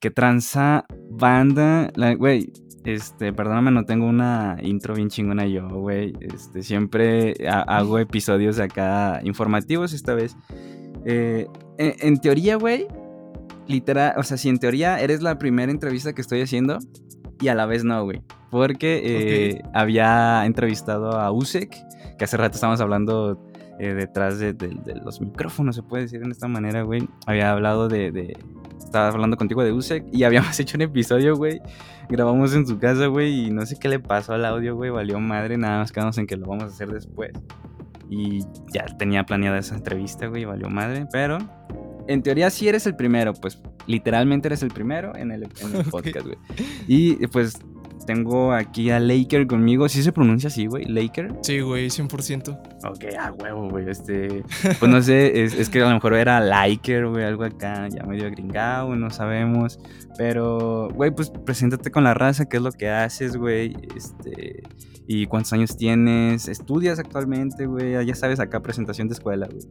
Que tranza banda. Güey, este, perdóname, no tengo una intro bien chingona yo, güey. Este, siempre hago episodios de acá informativos esta vez. Eh, en, teoría, güey, literal, o sea, si en teoría eres la primera entrevista que estoy haciendo y a la vez no, güey. Porque eh, había entrevistado a Usek, que hace rato estábamos hablando eh, detrás de, los micrófonos, se puede decir de esta manera, güey. Había hablado de, Estaba hablando contigo de Usek y habíamos hecho un episodio, güey. Grabamos en su casa, güey, y no sé qué le pasó al audio, güey. Valió madre, nada más quedamos en que lo vamos a hacer después. Y ya tenía planeada esa entrevista, güey, valió madre. Pero en teoría sí eres el primero, pues literalmente eres el primero en el, en el podcast, güey. Y pues tengo aquí a Laker conmigo. ¿Sí se pronuncia así, güey? ¿Laker? Sí, güey, 100%. Ok, a huevo, güey. Este, pues no sé, es, es, que a lo mejor era Liker, güey, algo acá ya medio gringado, no sabemos. Pero, güey, pues preséntate con la raza, qué es lo que haces, güey. Este, y cuántos años tienes, estudias actualmente, güey. Ya sabes, acá presentación de escuela, güey.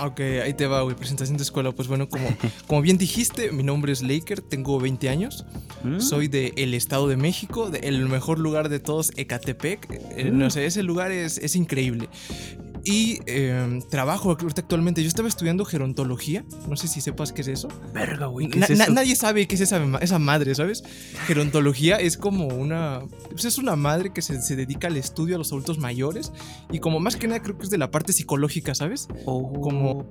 Ok, ahí te va, güey, presentación de escuela. Pues bueno, como, como bien dijiste, mi nombre es Laker, tengo 20 años. Mm. Soy del el Estado de México, el mejor lugar de todos, Ecatepec. Eh, no mm. sé, ese lugar es, es increíble. Y em, trabajo actualmente. Yo estaba estudiando gerontología. No sé si sepas qué es eso. Verga, güey. nadie sabe qué es esa, esa, madre, ¿sabes? Gerontología es como una. Pues es una madre que se, se, dedica al estudio a los adultos mayores. Y como más que nada creo que es de la parte psicológica, ¿sabes? Como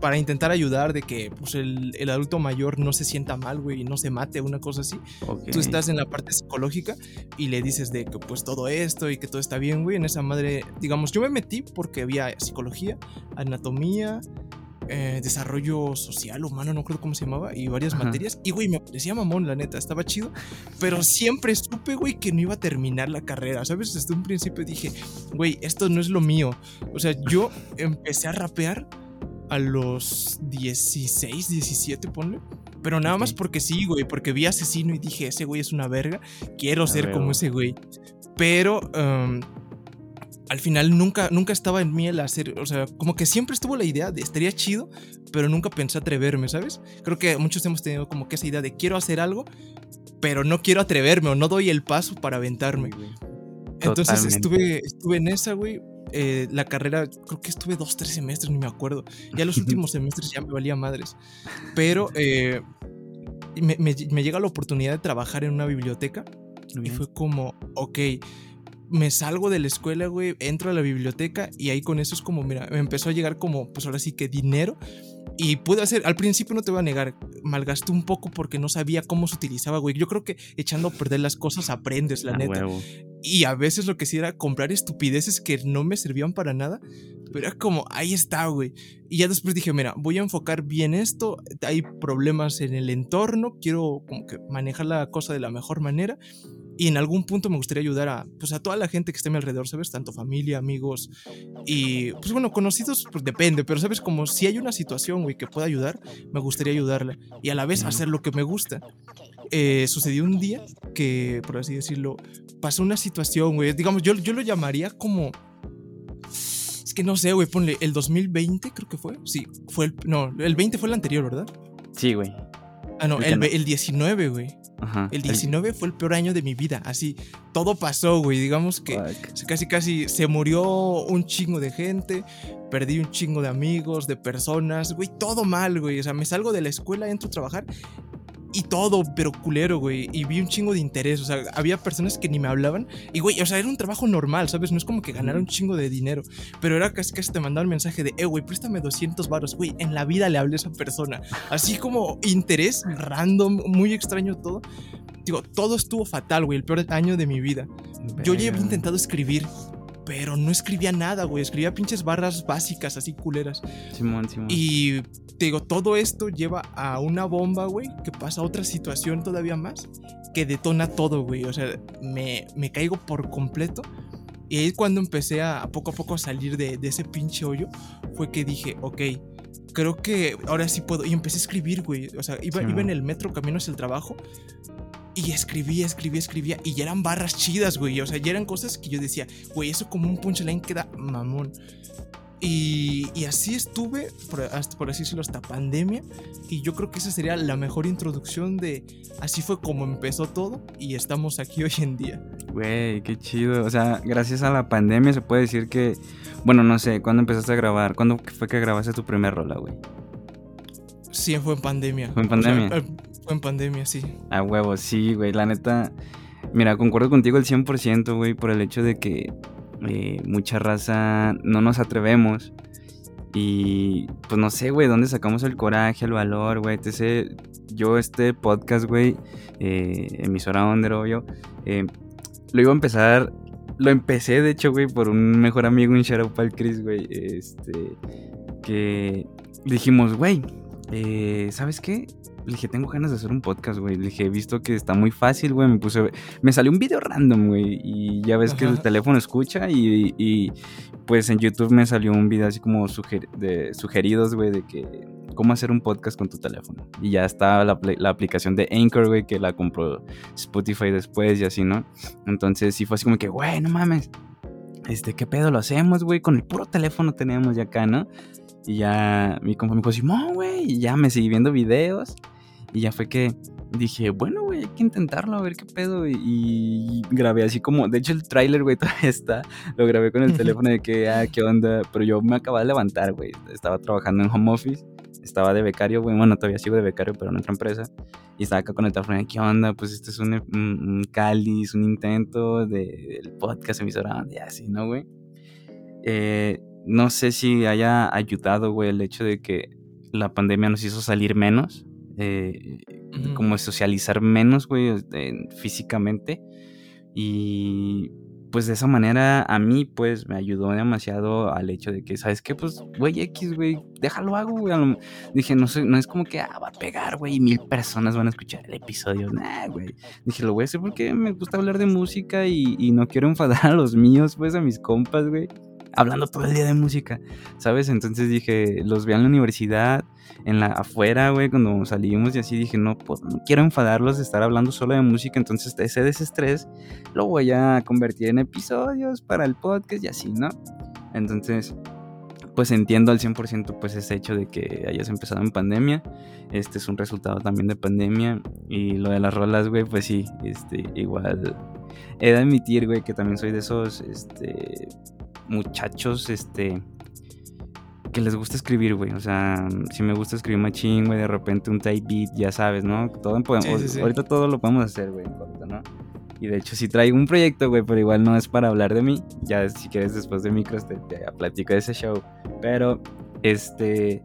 para intentar ayudar de que pues, el, el, adulto mayor no se sienta mal, güey, y no se mate, una cosa así. Tú estás en la parte psicológica y le dices de que pues todo esto y que todo está bien, güey. En esa madre, digamos, yo me metí porque había psicología, anatomía, eh, desarrollo social, humano, no creo cómo se llamaba, y varias materias. Y, güey, me parecía mamón, la neta, estaba chido. Pero siempre supe, güey, que no iba a terminar la carrera, ¿sabes? Desde un principio dije, güey, esto no es lo mío. O sea, yo empecé a rapear a los 16, 17, ponle. Pero nada más porque sí, güey, porque vi asesino y dije, ese güey es una verga, quiero ser como ese güey. Pero em, al final nunca, nunca estaba en mí el hacer, o sea, como que siempre estuvo la idea de estaría chido, pero nunca pensé atreverme, ¿sabes? Creo que muchos hemos tenido como que esa idea de quiero hacer algo, pero no quiero atreverme o no doy el paso para aventarme. Entonces estuve, estuve en esa, güey, eh, la carrera, creo que estuve dos, tres semestres, ni me acuerdo. Ya los últimos semestres ya me valía madres. Pero eh, me, llega la oportunidad de trabajar en una biblioteca. Y fue como, ok, me salgo de la escuela, güey, entro a la biblioteca y ahí con eso es como, mira, me empezó a llegar como, pues ahora sí que dinero y pude hacer, al principio no te voy a negar, malgasté un poco porque no sabía cómo se utilizaba, güey. Yo creo que echando a perder las cosas aprendes, la neta. Y a veces lo que sí era comprar estupideces que no me servían para nada. Pero era como, ahí está, güey. Y ya después dije, mira, voy a enfocar bien esto. Hay problemas en el entorno. Quiero como que manejar la cosa de la mejor manera. Y en algún punto me gustaría ayudar a, pues, a toda la gente que esté a mi alrededor, ¿sabes? Tanto familia, amigos y, pues bueno, conocidos, pues depende, pero ¿sabes? Como si hay una situación, güey, que pueda ayudar, me gustaría ayudarle y a la vez hacer lo que me gusta. Eh, sucedió un día que, por así decirlo, pasó una situación, güey, digamos, yo, yo lo llamaría como... Es que no sé, güey, ponle, el 2020 creo que fue. Sí, fue el... No, el 20 fue el anterior, ¿verdad? Sí, güey. Ah, no, el, el 19, güey. El 19 fue el peor año de mi vida, así, todo pasó, güey, digamos que casi casi se murió un chingo de gente, perdí un chingo de amigos, de personas, güey, todo mal, güey, o sea, me salgo de la escuela, entro a trabajar y todo, pero culero, güey. Y vi un chingo de interés. O sea, había personas que ni me hablaban. Y, güey, o sea, era un trabajo normal, ¿sabes? No es como que ganara un chingo de dinero. Pero era casi casi te mandaba el mensaje de, eh, güey, préstame 200 baros. Güey, en la vida le hablé a esa persona. Así como interés random, muy extraño todo. Digo, todo estuvo fatal, güey. El peor año de mi vida. Yo ya había intentado escribir pero no escribía nada, güey. Escribía pinches barras básicas, así culeras. Simón, Simón. Y te digo, todo esto lleva a una bomba, güey, que pasa a otra situación todavía más, que detona todo, güey. O sea, me, me caigo por completo. Y ahí cuando empecé a, poco a poco a salir de, de ese pinche hoyo, fue que dije, ok, creo que ahora sí puedo. Y empecé a escribir, güey. O sea, iba, iba en el metro camino hacia el trabajo Y escribía, escribía, escribía. Y ya eran barras chidas, güey. O sea, ya eran cosas que yo decía, güey, eso como un punchline queda mamón. Y, y, así estuve, por, hasta, por así decirlo, hasta pandemia. Y yo creo que esa sería la mejor introducción de así fue como empezó todo y estamos aquí hoy en día. Güey, qué chido. O sea, gracias a la pandemia se puede decir que, bueno, no sé, ¿cuándo empezaste a grabar? ¿Cuándo fue que grabaste tu primer rola, güey? Sí, fue en pandemia. Fue en pandemia. O sea, en pandemia, sí. A huevo, sí, güey. La neta, mira, concuerdo contigo al 100%, güey, por el hecho de que eh, mucha raza no nos atrevemos. Y pues no sé, güey, dónde sacamos el coraje, el valor, güey. Yo este podcast, güey, eh, emisora Under, obvio, eh, lo iba a empezar, lo empecé, de hecho, güey, por un mejor amigo, un shout out Chris, güey, este, que dijimos, güey, eh, ¿sabes qué? Le dije, tengo ganas de hacer un podcast, güey. Le dije, he visto que está muy fácil, güey. Me puse. Me salió un video random, güey. Y ya ves que el teléfono escucha. Y, y, pues en YouTube me salió un video así como de sugeridos, güey, de que. Cómo hacer un podcast con tu teléfono. Y ya está la, la aplicación de Anchor, güey, que la compró Spotify después y así, ¿no? Entonces sí fue así como que, güey, no mames. Este, ¿qué pedo lo hacemos, güey? Con el puro teléfono tenemos ya acá, ¿no? Y ya mi compa me dijo, Simón, güey. Y ya me seguí viendo videos. Y ya fue que dije, bueno, güey, hay que intentarlo, a ver qué pedo. Y, grabé así como, de hecho el tráiler, güey, todavía está. Lo grabé con el teléfono de que, ah, qué onda. Pero yo me acababa de levantar, güey. Estaba trabajando en home office. Estaba de becario, güey. Bueno, todavía sigo de becario, pero en otra empresa. Y estaba acá con el teléfono de, ¿qué onda? Pues este es un, un, cáliz, un intento del de, podcast emisora, y así, ¿no, güey? Eh, no sé si haya ayudado, güey, el hecho de que la pandemia nos hizo salir menos eh, como socializar menos, güey, físicamente. Y pues de esa manera a mí pues me ayudó demasiado al hecho de que, ¿sabes qué? Pues, güey, X, güey, déjalo hago, güey. Dije, no sé, no es como que, ah, va a pegar, güey, y mil personas van a escuchar el episodio. Nah, güey. Dije, lo voy a hacer porque me gusta hablar de música y, y no quiero enfadar a los míos, pues, a mis compas, güey hablando todo el día de música, ¿sabes? Entonces dije, los vi en la universidad, en la afuera, güey, cuando salimos y así dije, no, pues no quiero enfadarlos de estar hablando solo de música, entonces ese desestrés lo voy a convertir en episodios para el podcast y así, ¿no? Entonces, pues entiendo al 100% pues ese hecho de que hayas empezado en pandemia. Este es un resultado también de pandemia. Y lo de las rolas, güey, pues sí, este, igual. He de admitir, güey, que también soy de esos, este, muchachos, este, que les gusta escribir, güey. O sea, si me gusta escribir machín, güey, de repente un type beat, ya sabes, ¿no? Todo podemos, Ahorita todo lo podemos hacer, güey, ¿no? Y de hecho sí traigo un proyecto, güey, pero igual no es para hablar de mí. Ya si quieres después de micros te, te platico de ese show. Pero, este...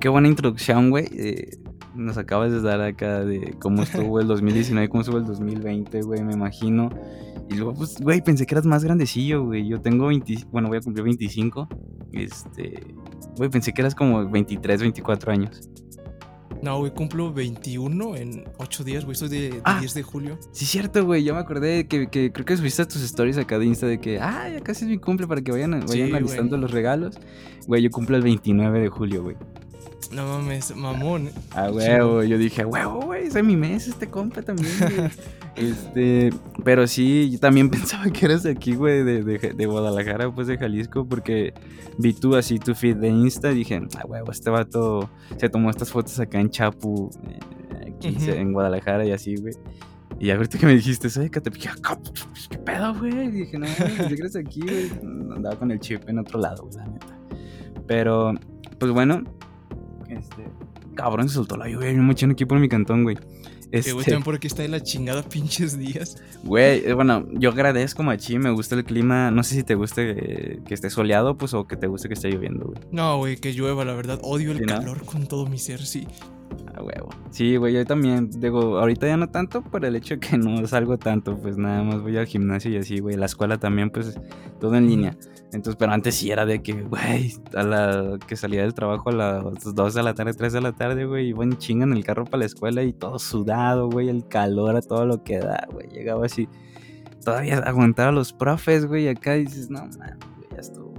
qué buena introducción, güey. Eh, nos acabas de dar acá de cómo estuvo el 2019, cómo estuvo el 2020, güey, me imagino. Y luego, pues, güey, pensé que eras más grandecillo, güey. Yo tengo 20, bueno, voy a cumplir 25. Este, güey, pensé que eras como 23, 24 años. No, güey, cumplo 21 en 8 días, güey. Soy de, 10 ah, de julio. Sí, cierto, güey. Yo me acordé que, que, creo que subiste tus stories acá de Insta de que, ah, ya casi es mi cumple para que vayan, vayan alistando los regalos. Güey, yo cumplo el 29 de julio, güey. No mames, mamón. A huevo, yo dije, a huevo, güey, es mi mes este compa también, este, pero sí, yo también pensaba que eras de aquí, güey, de, de, Guadalajara, pues de Jalisco, porque vi tú así tu feed de Insta y dije, a huevo, este vato se tomó estas fotos acá en Chapu, eh, en Guadalajara y así, güey. Y ahorita que me dijiste, soy te dije, ¿qué pedo, güey? Y dije, no, ¿qué crees aquí, güey? Andaba con el chip en otro lado, güey, la neta. Pero, pues bueno, este, cabrón, se soltó la lluvia. Hay un mochón aquí por mi cantón, güey. Este... güey, también por aquí está de la chingada pinches días. Güey, eh, bueno, yo agradezco, machi, me gusta el clima. No sé si te guste que esté soleado, pues, o que te guste que esté lloviendo, güey. No, güey, que llueva, la verdad. Odio el calor con todo mi ser, sí. Huevo. Sí, güey, yo también, digo, ahorita ya no tanto por el hecho de que no salgo tanto, pues nada más voy al gimnasio y así, güey. La escuela también, pues, todo en línea. Entonces, pero antes sí era de que, güey, a la que salía del trabajo a las 2 de la tarde, 3 de la tarde, güey, iba en chinga en el carro para la escuela y todo sudado, güey, el calor a todo lo que da, güey. Llegaba así, todavía aguantar a los profes, güey, acá dices, no, man, ya estuvo.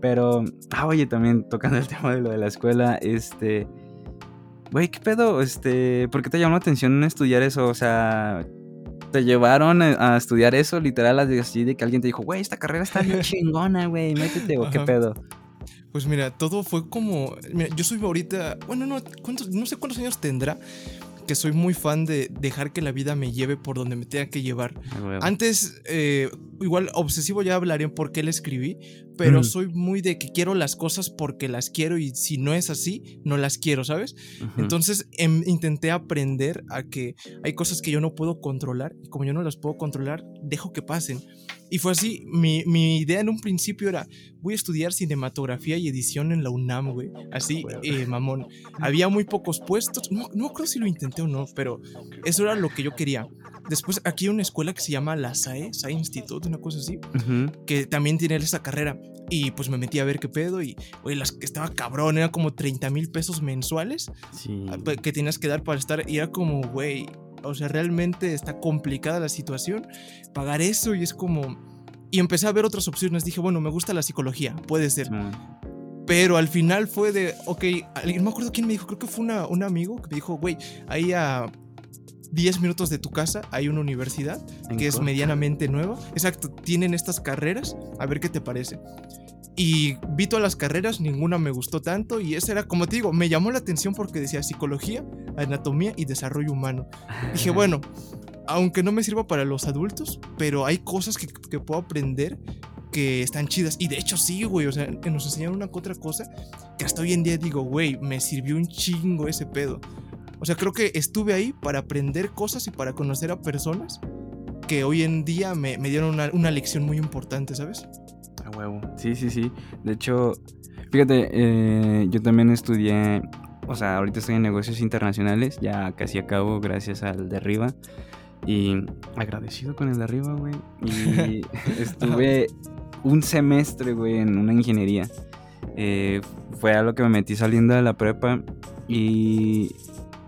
Pero, ah, oye, también tocando el tema de lo de la escuela, este güey, ¿qué pedo? Este, ¿por qué te llamó la atención estudiar eso? O sea, te llevaron a estudiar eso, literal, así de que alguien te dijo, güey, esta carrera está bien chingona, güey, métete, o qué pedo. Pues mira, todo fue como. Mira, yo soy ahorita. Bueno, no, no sé cuántos años tendrá, que soy muy fan de dejar que la vida me lleve por donde me tenga que llevar. Antes, eh, igual obsesivo ya hablaré por qué le escribí, pero mm. soy muy de que quiero las cosas porque las quiero y si no es así, no las quiero, ¿sabes? Entonces em, intenté aprender a que hay cosas que yo no puedo controlar y como yo no las puedo controlar, dejo que pasen. Y fue así, mi, mi, idea en un principio era, voy a estudiar cinematografía y edición en la UNAM, güey. Así, eh, mamón. Había muy pocos puestos, no, no creo si lo intenté o no, pero eso era lo que yo quería. Después aquí hay una escuela que se llama la SAE, SAE Institute, una cosa así, que también tiene esa carrera. Y pues me metí a ver qué pedo y, güey, las que estaba cabrón, era como 30 mil pesos mensuales ah, que tenías que dar para estar. Y era como, güey, o sea, realmente está complicada la situación. Pagar eso y es como... Y empecé a ver otras opciones. Dije, bueno, me gusta la psicología, puede ser. Pero al final fue de, ok, no me acuerdo quién me dijo, creo que fue una, un amigo que me dijo, güey, ahí a 10 minutos de tu casa hay una universidad que es medianamente nueva. Exacto, tienen estas carreras, a ver qué te parece. Y vi todas las carreras, ninguna me gustó tanto y esa era, como te digo, me llamó la atención porque decía psicología, anatomía y desarrollo humano. Dije, bueno, aunque no me sirva para los adultos, pero hay cosas que, que puedo aprender que están chidas. Y de hecho sí, güey, o sea, nos enseñaron una otra cosa que hasta hoy en día digo, güey, me sirvió un chingo ese pedo. O sea, creo que estuve ahí para aprender cosas y para conocer a personas que hoy en día me, me dieron una, una lección muy importante, ¿sabes? A huevo. Sí, sí, sí. De hecho, fíjate, eh, yo también estudié, o sea, ahorita estoy en negocios internacionales, ya casi acabo gracias al de arriba. Y agradecido con el de arriba, güey. Y estuve un semestre, güey, en una ingeniería. Eh, fue a lo que me metí saliendo de la prepa. Y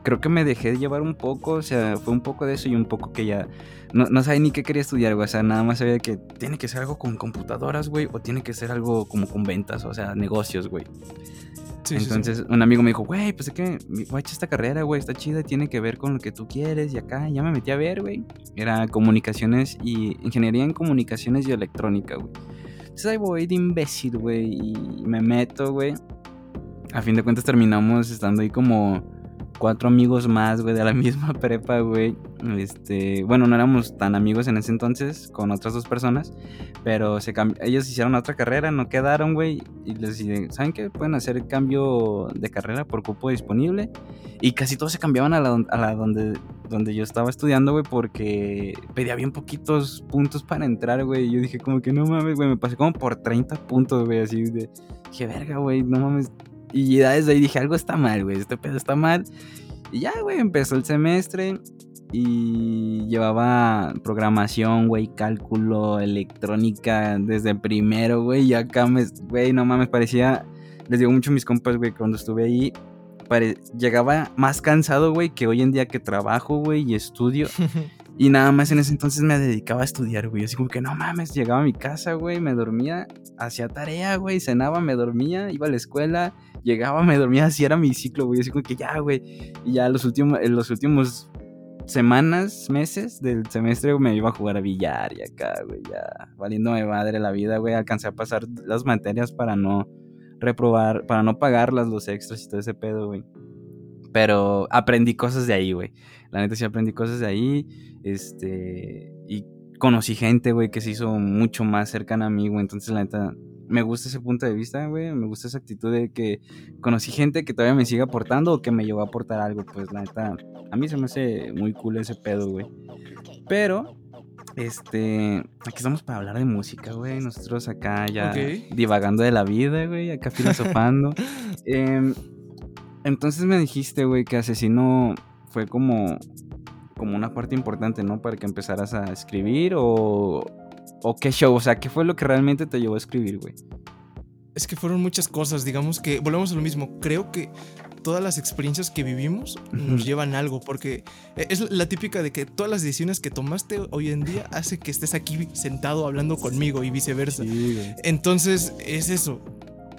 creo que me dejé llevar un poco, o sea, fue un poco de eso y un poco que ya no, no sabía ni qué quería estudiar, güey. O sea, nada más sabía que tiene que ser algo con computadoras, güey, o tiene que ser algo como con ventas, o sea, negocios, güey. Entonces un amigo me dijo, güey, pues es que voy a echar esta carrera, güey, está chida, tiene que ver con lo que tú quieres y acá ya me metí a ver, güey. Era comunicaciones y ingeniería en comunicaciones y electrónica, güey. Entonces ahí voy de imbécil, güey, y me meto, güey. A fin de cuentas terminamos estando ahí como cuatro amigos más, güey, de la misma prepa, güey. Este, bueno, no éramos tan amigos en ese entonces con otras dos personas, pero se ellos hicieron otra carrera, no quedaron, güey, y les dije, ¿saben qué? Pueden hacer cambio de carrera por cupo disponible. Y casi todos se cambiaban a la, a la donde, donde yo estaba estudiando, güey, porque pedía bien poquitos puntos para entrar, güey. Y yo dije, como que no mames, güey, me pasé como por 30 puntos, güey, así de, dije, verga, güey, no mames, y ya desde ahí dije, algo está mal, güey, este pedo está mal. Y ya, güey, empezó el semestre y llevaba programación, güey, cálculo, electrónica desde primero, güey. Y acá, güey, no mames, parecía, les digo mucho a mis compas, güey, cuando estuve ahí, llegaba más cansado, güey, que hoy en día que trabajo, güey, y estudio. Y nada más en ese entonces me dedicaba a estudiar, güey. Así como que no mames, llegaba a mi casa, güey, me dormía, hacía tarea, güey, cenaba, me dormía, iba a la escuela, llegaba, me dormía, así era mi ciclo, güey. Así como que ya, güey. Y ya los últimos, en los últimos semanas, meses del semestre me iba a jugar a billar y acá, güey, ya valiéndome madre la vida, güey. Alcancé a pasar las materias para no reprobar, para no pagarlas los extras y todo ese pedo, güey. Pero aprendí cosas de ahí, güey. La neta sí aprendí cosas de ahí. Este. Y conocí gente, güey, que se hizo mucho más cercana a mí, güey. Entonces, la neta, me gusta ese punto de vista, güey. Me gusta esa actitud de que conocí gente que todavía me sigue aportando o que me llevó a aportar algo. Pues, la neta, a mí se me hace muy cool ese pedo, güey. Pero, este, aquí estamos para hablar de música, güey. Nosotros acá ya divagando de la vida, güey, acá filosofando. eh, entonces me dijiste, güey, que Asesino fue como, como una parte importante, ¿no? Para que empezaras a escribir o, o qué show, o sea, ¿qué fue lo que realmente te llevó a escribir, güey? Es que fueron muchas cosas, digamos que, volvemos a lo mismo, creo que todas las experiencias que vivimos nos llevan a algo, porque es la típica de que todas las decisiones que tomaste hoy en día hace que estés aquí sentado hablando conmigo y viceversa. Entonces, es eso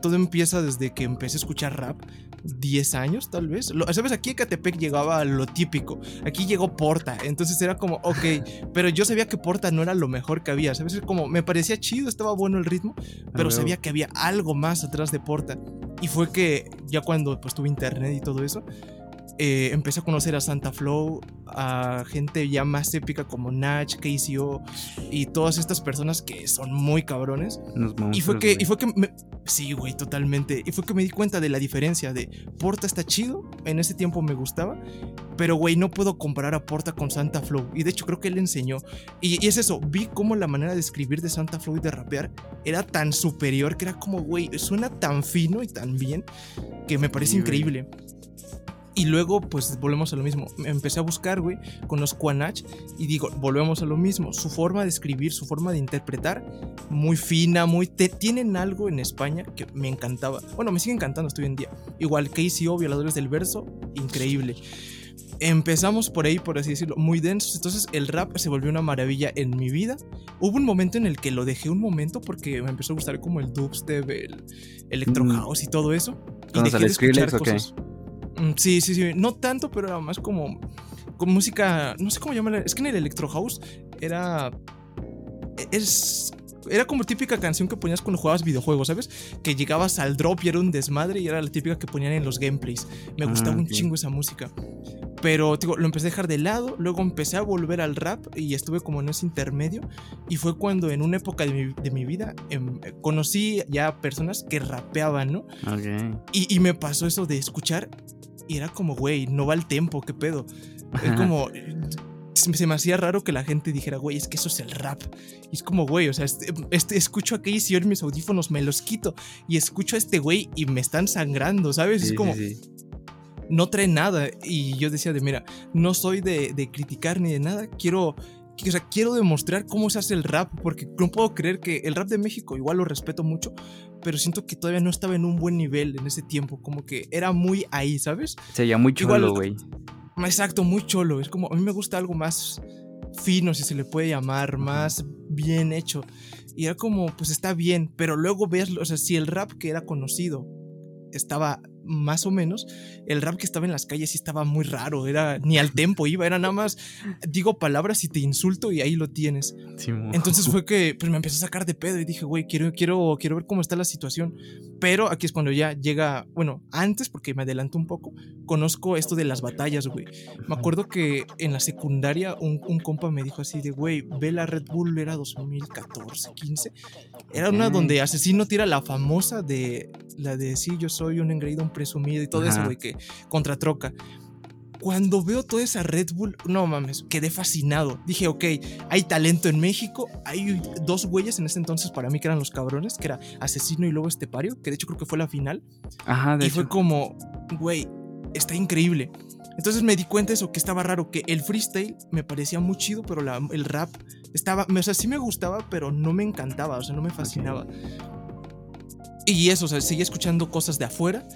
todo empieza desde que empecé a escuchar rap. 10 años, tal vez. ¿Sabes? Aquí en Catepec llegaba lo típico. Aquí llegó Porta. Entonces era como, ok. Pero yo sabía que Porta no era lo mejor que había. ¿Sabes? Como me parecía chido, estaba bueno el ritmo. Pero sabía que había algo más atrás de Porta. Y fue que ya cuando pues tuve internet y todo eso, eh, empecé a conocer a Santa Flow, a gente ya más épica como Natch, KCO y todas estas personas que son muy cabrones. y fue que, y fue que me, sí, güey, totalmente. Y fue que me di cuenta de la diferencia de Porta está chido, en ese tiempo me gustaba, pero güey, no puedo comparar a Porta con Santa Flow. Y de hecho creo que él enseñó. Y, y es eso, vi cómo la manera de escribir de Santa Flow y de rapear era tan superior que era como, güey, suena tan fino y tan bien que me parece increíble. Y luego, pues volvemos a lo mismo. Empecé a buscar, güey, conozco a Nach y digo, volvemos a lo mismo. Su forma de escribir, su forma de interpretar, muy fina, muy. tienen algo en España que me encantaba. Bueno, me sigue encantando hasta hoy en día. Igual KCO, Violadores del Verso, increíble. Empezamos por ahí, por así decirlo, muy densos. Entonces el rap se volvió una maravilla en mi vida. Hubo un momento en el que lo dejé un momento porque me empezó a gustar como el dubstep, el electro mm. house y todo eso. Y dejé de escuchar cosas. Sí, sí, sí. No tanto, pero era más como. Con música. No sé cómo llamarla. Es que en el Electro House era. Es. Era como típica canción que ponías cuando jugabas videojuegos, ¿sabes? Que llegabas al drop y era un desmadre y era la típica que ponían en los gameplays. Me ah, gustaba un chingo esa música. Pero digo, lo empecé a dejar de lado, luego empecé a volver al rap y estuve como en ese intermedio. Y fue cuando en una época de mi, de mi vida em, conocí ya personas que rapeaban, ¿no? Y, y, me pasó eso de escuchar y era como, güey, no va el tempo, qué pedo. Es como. Se me hacía raro que la gente dijera, güey, es que eso es el rap. Y es como, güey, o sea, este, este, escucho a Casey en mis audífonos, me los quito. Y escucho a este güey y me están sangrando, ¿sabes? es como. No trae nada. Y yo decía de, mira, no soy de, de criticar ni de nada. Quiero o sea, quiero demostrar cómo se hace el rap, porque no puedo creer que el rap de México, igual lo respeto mucho, pero siento que todavía no estaba en un buen nivel en ese tiempo, como que era muy ahí, ¿sabes? Sería muy cholo, güey. Exacto, muy cholo, es como, a mí me gusta algo más fino, si se le puede llamar, más bien hecho. Y era como, pues está bien, pero luego ves, o sea, si el rap que era conocido estaba más o menos, el rap que estaba en las calles sí estaba muy raro, era ni al tempo iba, era nada más digo palabras y te insulto y ahí lo tienes. Entonces fue que pues me empezó a sacar de pedo y dije, güey, quiero, quiero, quiero ver cómo está la situación. Pero aquí es cuando ya llega, bueno, antes, porque me adelanto un poco, conozco esto de las batallas, güey. Me acuerdo que en la secundaria un, un compa me dijo así de, güey, ve la Red Bull, era 2014, 15. Era una donde Asesino tira la famosa de, la de, sí, yo soy un engreído, un presumido y todo eso, güey, que contra troca. Cuando veo toda esa Red Bull, no mames, quedé fascinado. Dije, ok, hay talento en México. Hay dos güeyes en ese entonces para mí que eran los cabrones, que era Asesino y Lobo Estepario, que de hecho creo que fue la final. Ajá, de Y fue como, güey, está increíble. Entonces me di cuenta de eso, que estaba raro, que el freestyle me parecía muy chido, pero el rap estaba, o sea, sí me gustaba, pero no me encantaba, o sea, no me fascinaba. Y eso, o sea, seguía escuchando cosas de afuera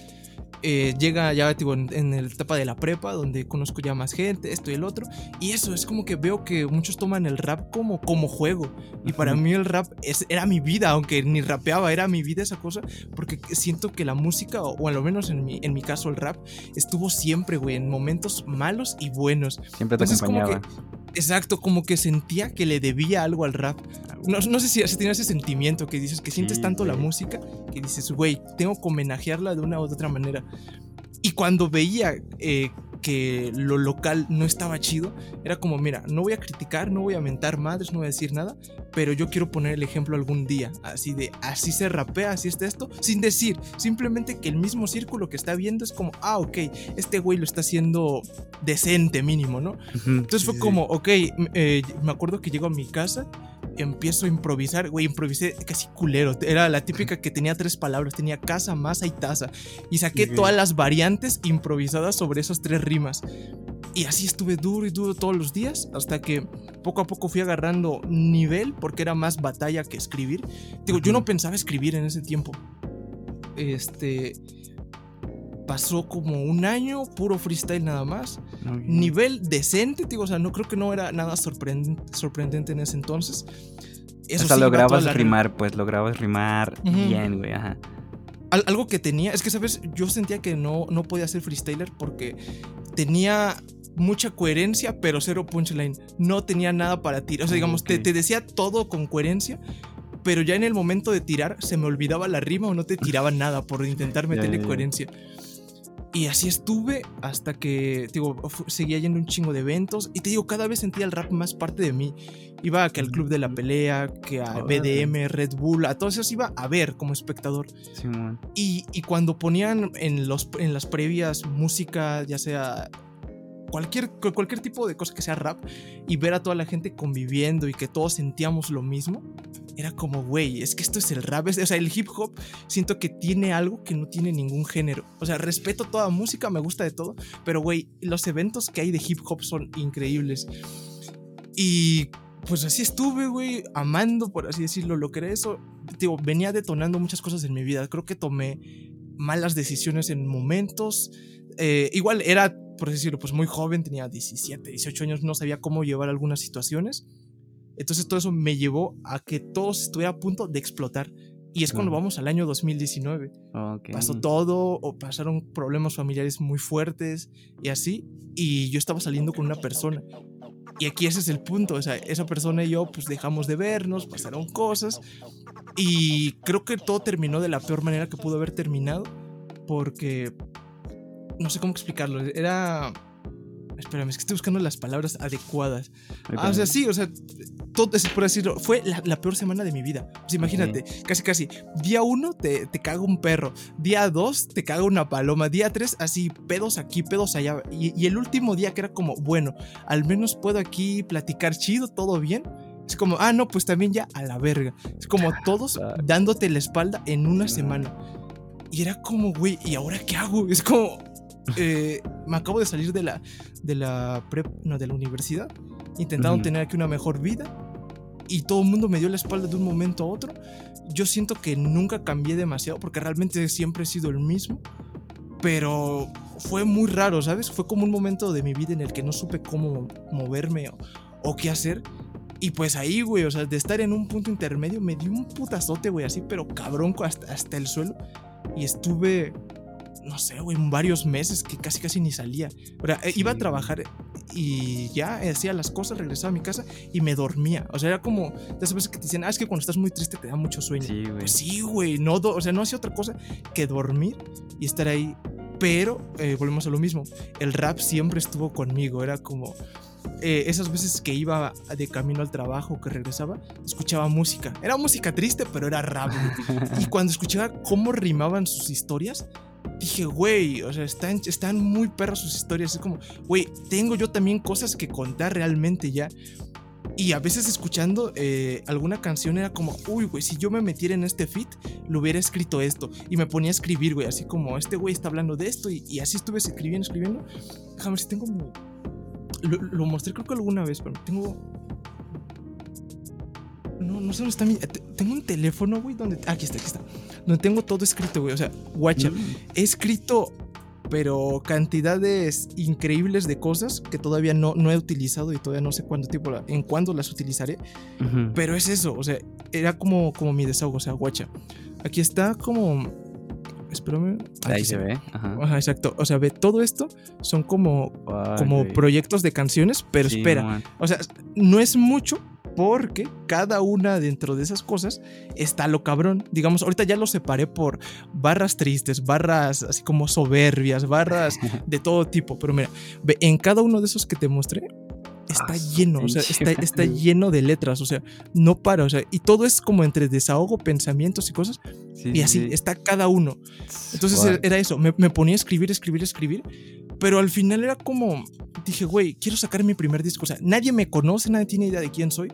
eh, llega ya digo, en, la etapa de la prepa, donde conozco ya más gente, esto y el otro. Y eso, es como que veo que muchos toman el rap como, como juego. Y para mí el rap es, era mi vida, aunque ni rapeaba, era mi vida esa cosa. Porque siento que la música, o, al menos en mi, en mi caso el rap, estuvo siempre, güey, en momentos malos y buenos. Siempre te acompañaba. Exacto, como que sentía que le debía algo al rap. No, no sé si, tiene ese sentimiento que dices que sientes tanto la música que dices, güey, tengo que homenajearla de una u otra manera. Y cuando veía eh, que lo local no estaba chido, era como, mira, no voy a criticar, no voy a mentar madres, no voy a decir nada, pero yo quiero poner el ejemplo algún día, así de, así se rapea, así está esto, sin decir, simplemente que el mismo círculo que está viendo es como, ah, ok, este güey lo está haciendo decente mínimo, ¿no? Entonces fue como, ok, eh, me acuerdo que llego a mi casa empiezo a improvisar, güey, improvisé casi culero. Era la típica que tenía tres palabras, tenía casa, masa y taza. Y saqué todas las variantes improvisadas sobre esas tres rimas. Y así estuve duro y duro todos los días, hasta que poco a poco fui agarrando nivel, porque era más batalla que escribir. Digo, yo no pensaba escribir en ese tiempo. Este pasó como un año, puro freestyle nada más. Nivel decente, digo, o sea, no creo que no era nada sorprendente, sorprendente en ese entonces. Eso o sea, lograbas rimar, pues lograbas rimar bien, güey, ajá. algo que tenía, es que, ¿sabes? Yo sentía que no, no podía ser freestyler porque tenía mucha coherencia, pero cero punchline. No tenía nada para tirar. O sea, digamos, te, te, decía todo con coherencia, pero ya en el momento de tirar se me olvidaba la rima o no te tiraba nada por intentar meterle coherencia. Y así estuve hasta que, digo, seguía yendo un chingo de eventos. Y te digo, cada vez sentía el rap más parte de mí. Iba que al Club de la Pelea, que a BDM, Red Bull, a todos esos iba a ver como espectador. y, y, cuando ponían en, los, en las previas música, ya sea cualquier, cualquier tipo de cosa que sea rap y ver a toda la gente conviviendo y que todos sentíamos lo mismo, era como, güey, es que esto es el rap. o sea, el hip hop siento que tiene algo que no tiene ningún género. O sea, respeto toda música, me gusta de todo, pero, güey, los eventos que hay de hip hop son increíbles. Y pues así estuve, güey, amando, por así decirlo, lo que era eso. Digo, venía detonando muchas cosas en mi vida. Creo que tomé malas decisiones en momentos. Eh, igual era por decirlo, pues muy joven, tenía 17, 18 años, no sabía cómo llevar algunas situaciones. Entonces todo eso me llevó a que todo estuviera a punto de explotar. Y es cuando vamos al año 2019. Pasó todo, o pasaron problemas familiares muy fuertes y así. Y yo estaba saliendo con una persona. Y aquí ese es el punto. O sea, esa persona y yo pues dejamos de vernos, pasaron cosas. Y creo que todo terminó de la peor manera que pudo haber terminado. Porque no sé cómo explicarlo. Era. Espérame, es que estoy buscando las palabras adecuadas. Ah, o sea, sí, o sea, todo es por decirlo. Fue la, peor semana de mi vida. Pues imagínate, casi, casi. Día uno te, te caga un perro. Día dos te caga una paloma. Día tres, así, pedos aquí, pedos allá. Y, y el último día que era como, bueno, al menos puedo aquí platicar chido, todo bien. Es como, ah, no, pues también ya a la verga. Es como todos dándote la espalda en una semana. Y era como, güey, ¿y ahora qué hago? Es como, eh, me acabo de salir de la, de la no, de la universidad, intentando tener aquí una mejor vida y todo el mundo me dio la espalda de un momento a otro. Yo siento que nunca cambié demasiado porque realmente siempre he sido el mismo, pero fue muy raro, ¿sabes? Fue como un momento de mi vida en el que no supe cómo moverme o, o qué hacer. Y pues ahí, güey, o sea, de estar en un punto intermedio, me dio un putazote, güey, así, pero cabrón hasta, hasta el suelo. Y estuve no sé, güey, varios meses que casi casi ni salía. O sea, eh, iba a trabajar y ya hacía las cosas, regresaba a mi casa y me dormía. O sea, era como de esas veces que te dicen, ah, es que cuando estás muy triste te da mucho sueño. Sí, güey. Pues sí, güey, no, o sea, no hacía otra cosa que dormir y estar ahí. Pero eh, volvemos a lo mismo. El rap siempre estuvo conmigo. Era como eh, esas veces que iba de camino al trabajo, que regresaba, escuchaba música. Era música triste, pero era rap. y cuando escuchaba cómo rimaban sus historias, dije, güey, o sea, están, están muy perros sus historias. Es como, güey, tengo yo también cosas que contar realmente ya. Y a veces escuchando eh, alguna canción era como, uy, güey, si yo me metiera en este fit, lo hubiera escrito esto. Y me ponía a escribir, güey, así como, este güey está hablando de esto. Y, así estuve escribiendo, escribiendo. Déjame ver si tengo... Lo, lo mostré creo que alguna vez, pero tengo no, no sé dónde está mi. Tengo un teléfono, güey, donde. Aquí está, aquí está. Donde tengo todo escrito, güey. O sea, guacha. Mm. He escrito, pero cantidades increíbles de cosas que todavía no, no he utilizado y todavía no sé cuándo tipo, en cuándo las utilizaré. Pero es eso, o sea, era como, como mi desahogo, o sea, guacha. Aquí está como. Espérame. Ahí se, ve. Ajá. exacto. O sea, ve, todo esto son como, como proyectos de canciones, pero espera. O sea, no es mucho, porque cada una dentro de esas cosas está lo cabrón. Digamos, ahorita ya lo separé por barras tristes, barras así como soberbias, barras de todo tipo. Pero mira, en cada uno de esos que te mostré, está ah, lleno, o sea, está, lleno de letras, o sea, no para, o sea, y todo es como entre desahogo, pensamientos y cosas, y así, está cada uno. Entonces era eso, me, me, ponía a escribir, escribir, escribir, pero al final era como, dije, güey, quiero sacar mi primer disco. O sea, nadie me conoce, nadie tiene idea de quién soy.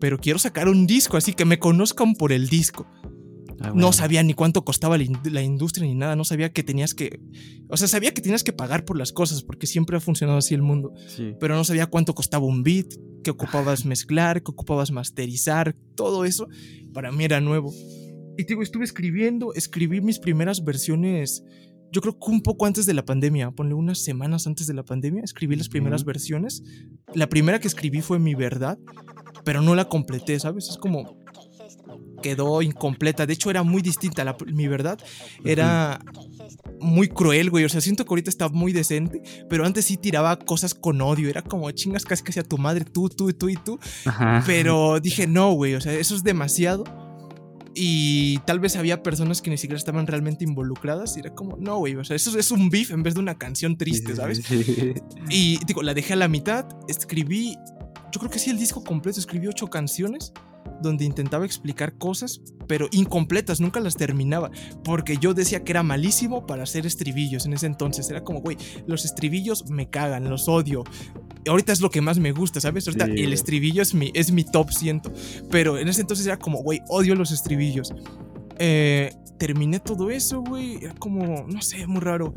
Pero quiero sacar un disco, así que me conozcan por el disco. Ah, no sabía ni cuánto costaba la, industria ni nada. No sabía que tenías que. O sea, sabía que tenías que pagar por las cosas, porque siempre ha funcionado así el mundo. Pero no sabía cuánto costaba un beat, qué ocupabas mezclar, qué ocupabas masterizar. Todo eso para mí era nuevo. Y digo, estuve escribiendo, escribí mis primeras versiones yo creo que un poco antes de la pandemia, ponle unas semanas antes de la pandemia, escribí las primeras versiones. La primera que escribí fue Mi Verdad, pero no la completé, ¿sabes? Es como... quedó incompleta. De hecho, era muy distinta. La, mi verdad era muy cruel, güey. O sea, siento que ahorita está muy decente, pero antes sí tiraba cosas con odio. Era como chingas casi casi a tu madre, tú, tú, tú y tú. Pero dije, no, güey. O sea, eso es demasiado. Y tal vez había personas que ni siquiera estaban realmente involucradas. Y era como, no, güey. O sea, eso es un beef en vez de una canción triste, ¿sabes? Y digo, la dejé a la mitad. Escribí, yo creo que sí, el disco completo. Escribí ocho canciones donde intentaba explicar cosas, pero incompletas, nunca las terminaba, porque yo decía que era malísimo para hacer estribillos en ese entonces. Era como, güey, los estribillos me cagan, los odio. Ahorita es lo que más me gusta, ¿sabes? Ahorita el estribillo es mi, es mi top, siento. Pero en ese entonces era como, güey, odio los estribillos. Eh, terminé todo eso, güey. Era como, no sé, muy raro.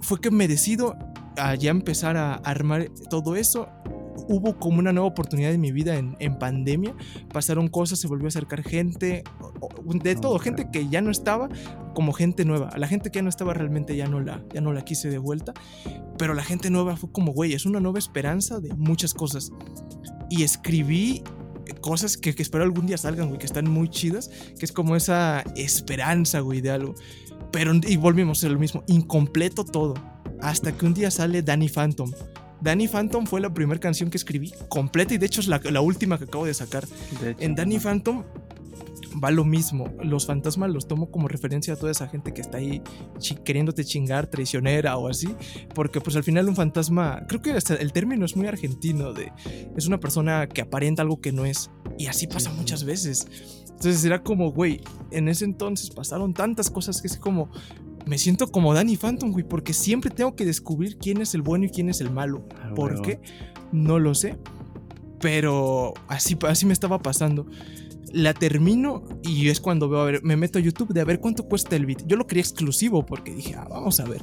Fue que me decido a ya empezar a armar todo eso hubo como una nueva oportunidad en mi vida en, pandemia. Pasaron cosas, se volvió a acercar gente, de todo, gente que ya no estaba, como gente nueva. A la gente que ya no estaba realmente ya no la, ya no la quise de vuelta. Pero la gente nueva fue como, güey, es una nueva esperanza de muchas cosas. Y escribí cosas que, que espero algún día salgan, güey, que están muy chidas, que es como esa esperanza, güey, de algo. Pero, y volvimos a lo mismo, incompleto todo. Hasta que un día sale Danny Phantom. Danny Phantom fue la primera canción que escribí completa y de hecho es la, última que acabo de sacar. en Danny Phantom va lo mismo. Los fantasmas los tomo como referencia a toda esa gente que está ahí queriéndote chingar, traicionera o así. Porque pues al final un fantasma, creo que el término es muy argentino, de es una persona que aparenta algo que no es. Y así pasa muchas veces. Entonces era como, güey, en ese entonces pasaron tantas cosas que es como, me siento como Danny Phantom, güey, porque siempre tengo que descubrir quién es el bueno y quién es el malo. Ah, ¿Por qué? No lo sé. Pero así, así me estaba pasando. La termino y es cuando veo, a ver, me meto a YouTube de a ver cuánto cuesta el beat. Yo lo quería exclusivo porque dije, ah, vamos a ver.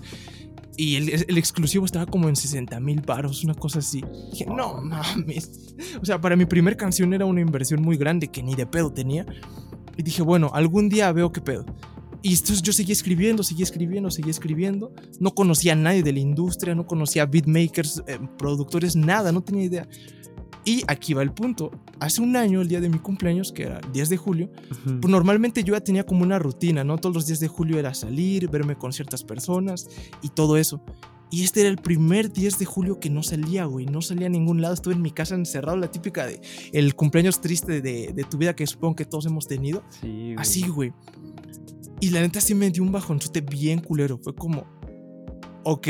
Y el, exclusivo estaba como en 60 mil baros, una cosa así. Dije, no mames. O sea, para mi primer canción era una inversión muy grande que ni de pedo tenía. Y dije, bueno, algún día veo qué pedo. Y entonces yo seguí escribiendo, seguí escribiendo, seguí escribiendo. No conocía a nadie de la industria, no conocía a beatmakers, eh, productores, nada, no tenía idea. Y aquí va el punto. Hace un año, el día de mi cumpleaños, que era el 10 de julio, pues normalmente yo ya tenía como una rutina, ¿no? Todos los días de julio era salir, verme con ciertas personas y todo eso. Y este era el primer 10 de julio que no salía, güey. No salía a ningún lado. Estuve en mi casa encerrado, la típica de el cumpleaños triste de, de tu vida que supongo que todos hemos tenido. Sí, Así, güey. Y la neta sí me dio un bajonzote bien culero. Fue como, ok,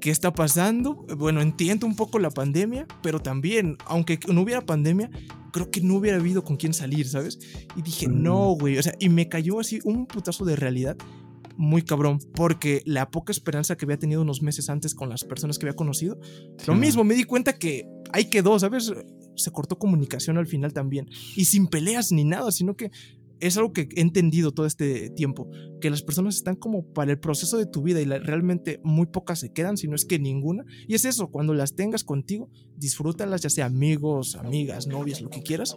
¿qué está pasando? Bueno, entiendo un poco la pandemia, pero también, aunque no hubiera pandemia, creo que no hubiera habido con quién salir, ¿sabes? Y dije, no, mm. güey. O sea, y me cayó así un putazo de realidad muy cabrón, porque la poca esperanza que había tenido unos meses antes con las personas que había conocido, lo mismo, me di cuenta que ahí quedó, ¿sabes? Se cortó comunicación al final también. Y sin peleas ni nada, sino que es algo que he entendido todo este tiempo, que las personas están como para el proceso de tu vida y realmente muy pocas se quedan, si no es que ninguna. Y es eso, cuando las tengas contigo, disfrútalas, ya sea amigos, amigas, novias, lo que quieras.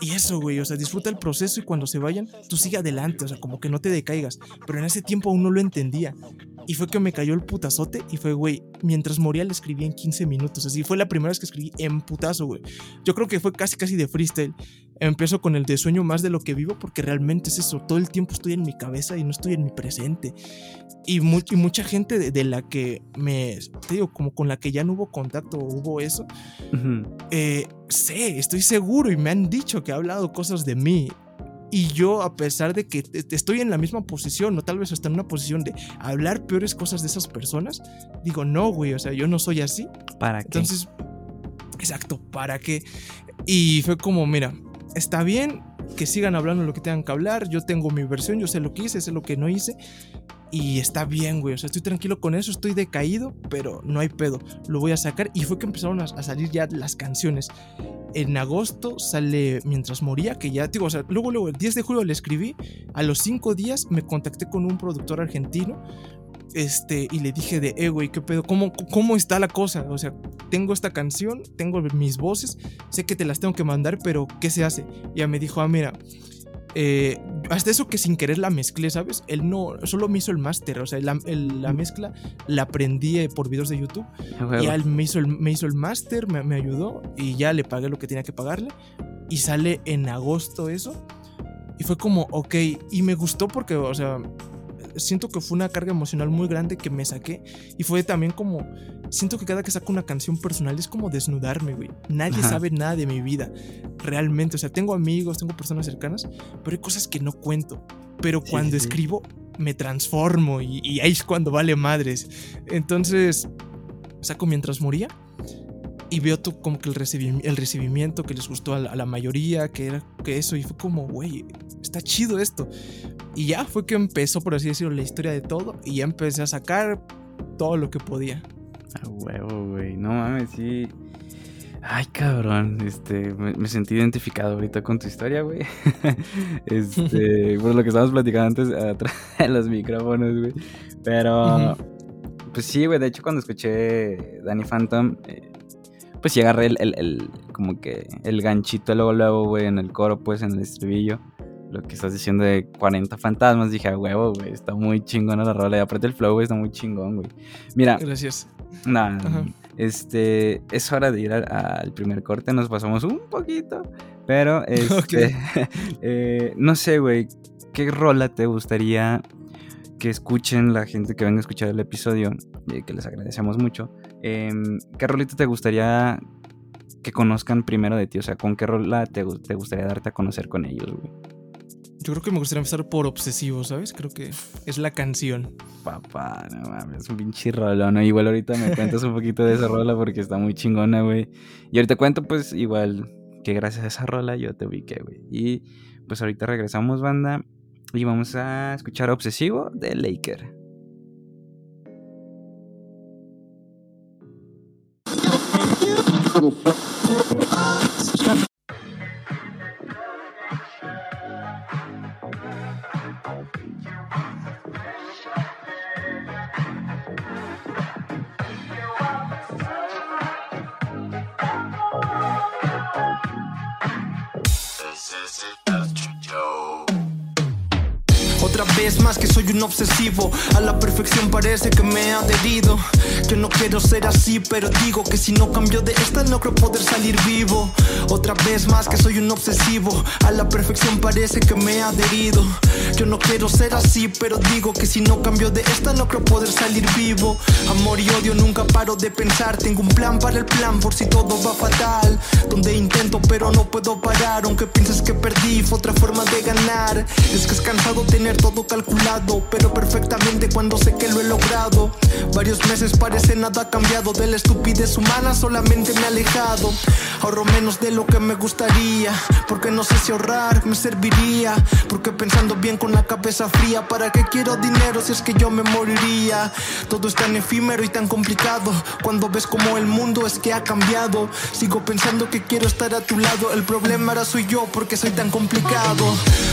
Y eso, güey, o sea, disfruta el proceso y cuando se vayan, tú sigue adelante, o sea, como que no te decaigas. Pero en ese tiempo aún no lo entendía. Y fue que me cayó el putazote y fue, güey, mientras moría le escribí en 15 minutos. Así fue la primera vez que escribí en putazo, güey. Yo creo que fue casi, casi de freestyle. Empiezo con el de sueño más de lo que vivo porque realmente es eso. Todo el tiempo estoy en mi cabeza y no estoy en mi presente. Y, mucha gente de, la que me, te digo, como con la que ya no hubo contacto, hubo eso, eh, sé, estoy seguro y me han dicho que ha hablado cosas de mí. Y yo, a pesar de que estoy en la misma posición, o tal vez hasta en una posición de hablar peores cosas de esas personas, digo, no, güey, o sea, yo no soy así. ¿Para qué? Entonces, exacto, ¿para qué? Y fue como, mira, está bien que sigan hablando lo que tengan que hablar. Yo tengo mi versión, yo sé lo que hice, sé lo que no hice. Y está bien, güey. O sea, estoy tranquilo con eso, estoy decaído, pero no hay pedo. Lo voy a sacar. Y fue que empezaron a, salir ya las canciones. En agosto sale Mientras Moría, que ya, digo, o sea, luego, luego, el 10 de julio le escribí. A los 5 días me contacté con un productor argentino este, y le dije de, eh, güey, ¿qué pedo? ¿Cómo, ¿Cómo está la cosa? O sea, tengo esta canción, tengo mis voces, sé que te las tengo que mandar, pero ¿qué se hace? Ya me dijo, ah, mira, eh, hasta eso que sin querer la mezclé, ¿sabes? Él no, solo me hizo el máster, o sea, la, la, mezcla la aprendí eh, por videos de YouTube. Y él me hizo el, me hizo el máster, me, me ayudó y ya le pagué lo que tenía que pagarle. Y sale en agosto eso. Y fue como, ok, y me gustó porque, o sea, siento que fue una carga emocional muy grande que me saqué. Y fue también como, siento que cada que saco una canción personal es como desnudarme, güey. Nadie sabe nada de mi vida, realmente. O sea, tengo amigos, tengo personas cercanas, pero hay cosas que no cuento. Pero cuando escribo, me transformo y, ahí es cuando vale madres. Entonces, saco mientras moría y veo tú como que el, el recibimiento que les gustó a la, mayoría, que era que eso, y fue como, güey, está chido esto. Y ya fue que empezó, por así decirlo, la historia de todo, y ya empecé a sacar todo lo que podía. A huevo, güey, no mames, sí. Ay, cabrón, este, me, sentí identificado ahorita con tu historia, güey. este, por lo que estábamos platicando antes atrás de los micrófonos, güey. Pero, pues sí, güey, de hecho cuando escuché Danny Phantom, eh, pues sí agarré el, el, como que el ganchito luego, luego, güey, en el coro, pues en el estribillo. Lo que estás diciendo de 40 fantasmas, dije, a huevo, güey, está muy chingón la rola. Y aparte el flow, güey, está muy chingón, güey. Mira. Gracias. Nada, este, es hora de ir al, primer corte, nos pasamos un poquito, pero este, eh, no sé, güey, ¿qué rola te gustaría que escuchen la gente que venga a escuchar el episodio, y que les agradecemos mucho? Em, ¿Qué rolita te gustaría que conozcan primero de ti? O sea, ¿con qué rola te, gustaría darte a conocer con ellos, güey? Yo creo que me gustaría empezar por Obsesivo, ¿sabes? Creo que es la canción. Papá, no mames, es un pinche rola, ¿no? Igual ahorita me cuentas un poquito de esa rola porque está muy chingona, güey. Y ahorita cuento, pues, igual que gracias a esa rola yo te ubiqué, güey. Y pues ahorita regresamos, banda, y vamos a escuchar Obsesivo de Laker. Es más que soy un obsesivo. A la perfección parece que me he adherido. Yo no quiero ser así, pero digo que si no cambio de esta no creo poder salir vivo. Otra vez más que soy un obsesivo. A la perfección parece que me he adherido. Yo no quiero ser así, pero digo que si no cambio de esta no creo poder salir vivo. Amor y odio nunca paro de pensar. Tengo un plan para el plan por si todo va fatal. Donde intento pero no puedo parar. Aunque pienses que perdí, fue otra forma de ganar. Es que es cansado tener todo calculado, pero perfectamente cuando sé que lo he logrado. Varios meses parece nada cambiado, de la estupidez humana solamente me he alejado. Ahorro menos de lo que me gustaría, porque no sé si ahorrar me serviría. Porque pensando bien con la cabeza fría, ¿para qué quiero dinero si es que yo me moriría? Todo es tan efímero y tan complicado, cuando ves como el mundo es que ha cambiado. Sigo pensando que quiero estar a tu lado, el problema ahora soy yo porque soy tan complicado.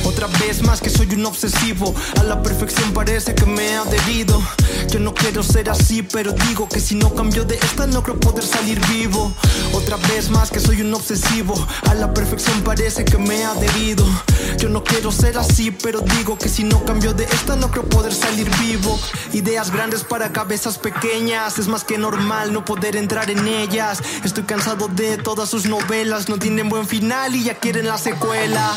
Otra vez más que soy un obsesivo, a la perfección parece que me he adherido. Yo no quiero ser así, pero digo que si no cambio de esta no creo poder salir vivo. Otra vez más que soy un obsesivo. A la perfección parece que me he adherido. Yo no quiero ser así, pero digo que si no cambio de esta no creo poder salir vivo. Ideas grandes para cabezas pequeñas. Es más que normal no poder entrar en ellas. Estoy cansado de todas sus novelas. No tienen buen final y ya quieren la secuela.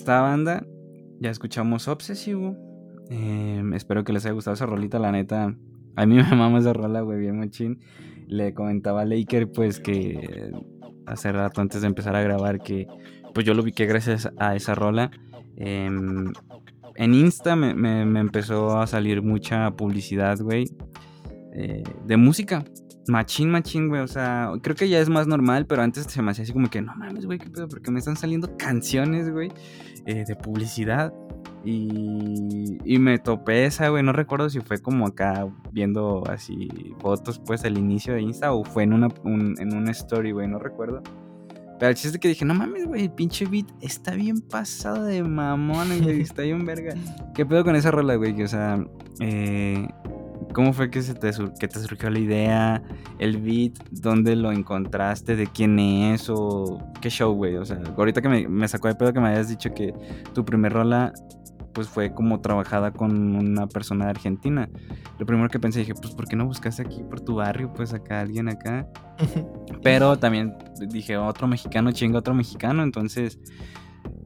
Está, banda. Ya escuchamos Obsesivo. Em, espero que les haya gustado esa rolita, la neta. A mí me mama esa rola, güey, bien machín. Le comentaba a Laker, pues, que hace rato antes de empezar a grabar, que pues yo lo vi que gracias a esa rola. Em, en Insta me, me, empezó a salir mucha publicidad, güey, eh, de música. Machín, machín, güey. O sea, creo que ya es más normal, pero antes se me hacía así como que, no mames, güey, qué pedo, porque me están saliendo canciones, güey, eh, de publicidad. Y, y me topé esa, güey. No recuerdo si fue como acá viendo así fotos, pues, al inicio de Insta o fue en una, en una story, güey. No recuerdo. Pero el chiste que dije, no mames, güey, el pinche beat está bien pasado de mamón, güey, está bien verga. ¿Qué pedo con esa rola, güey? O sea, eh, ¿cómo fue que, se te, que te surgió la idea? ¿El beat? ¿Dónde lo encontraste? ¿De quién es? ¿O qué show, güey? O sea, ahorita que me, me sacó de pedo que me hayas dicho que tu primer rola pues fue como trabajada con una persona de Argentina. Lo primero que pensé, dije, pues, ¿por qué no buscaste aquí por tu barrio? Pues acá, alguien acá. Pero también dije, otro mexicano, chinga otro mexicano. Entonces,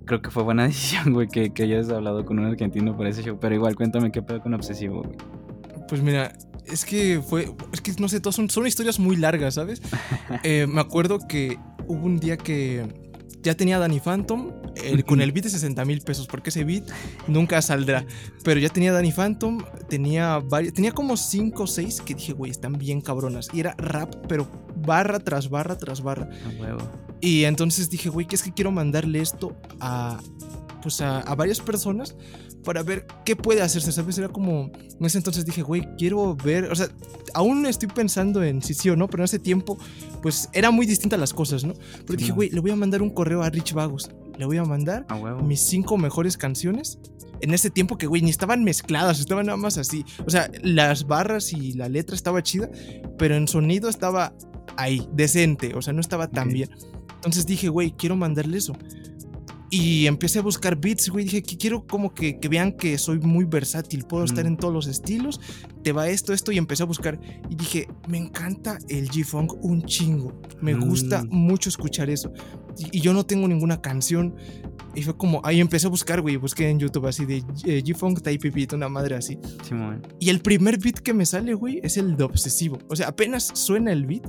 creo que fue buena decisión, güey, que, que hayas hablado con un argentino por ese show. Pero igual, cuéntame qué pedo con Obsesivo, güey. Pues mira, es que fue, es que no sé, todas son, son historias muy largas, ¿sabes? Eh, me acuerdo que hubo un día que ya tenía Danny Phantom con el beat de 60 mil pesos, porque ese beat nunca saldrá. Pero ya tenía Danny Phantom, tenía varios, tenía como 5 o 6 que dije, güey, están bien cabronas. Y era rap, pero barra tras barra tras barra. Y entonces dije, güey, que es que quiero mandarle esto a, pues a, a varias personas para ver qué puede hacerse, ¿sabes? Era como, en ese entonces dije, güey, quiero ver, o sea, aún estoy pensando en si sí o no, pero en ese tiempo, pues era muy distinta las cosas, ¿no? Pero dije, güey, le voy a mandar un correo a Rich Vagos, le voy a mandar mis cinco mejores canciones. En ese tiempo que, güey, ni estaban mezcladas, estaban nada más así. O sea, las barras y la letra estaba chida, pero en sonido estaba ahí, decente, o sea, no estaba tan bien. Entonces dije, güey, quiero mandarle eso. Y empecé a buscar beats, güey. Dije que quiero como que, vean que soy muy versátil. Puedo estar en todos los estilos. Te va esto, esto. Y empecé a buscar. Y dije, me encanta el G-Funk un chingo. Me gusta mm. mucho escuchar eso. Y, yo no tengo ninguna canción. Y fue como, ahí empecé a buscar, güey. Busqué en YouTube así de eh, G-Funk Type Beat, una madre así. y el primer beat que me sale, güey, es el de Obsesivo. O sea, apenas suena el beat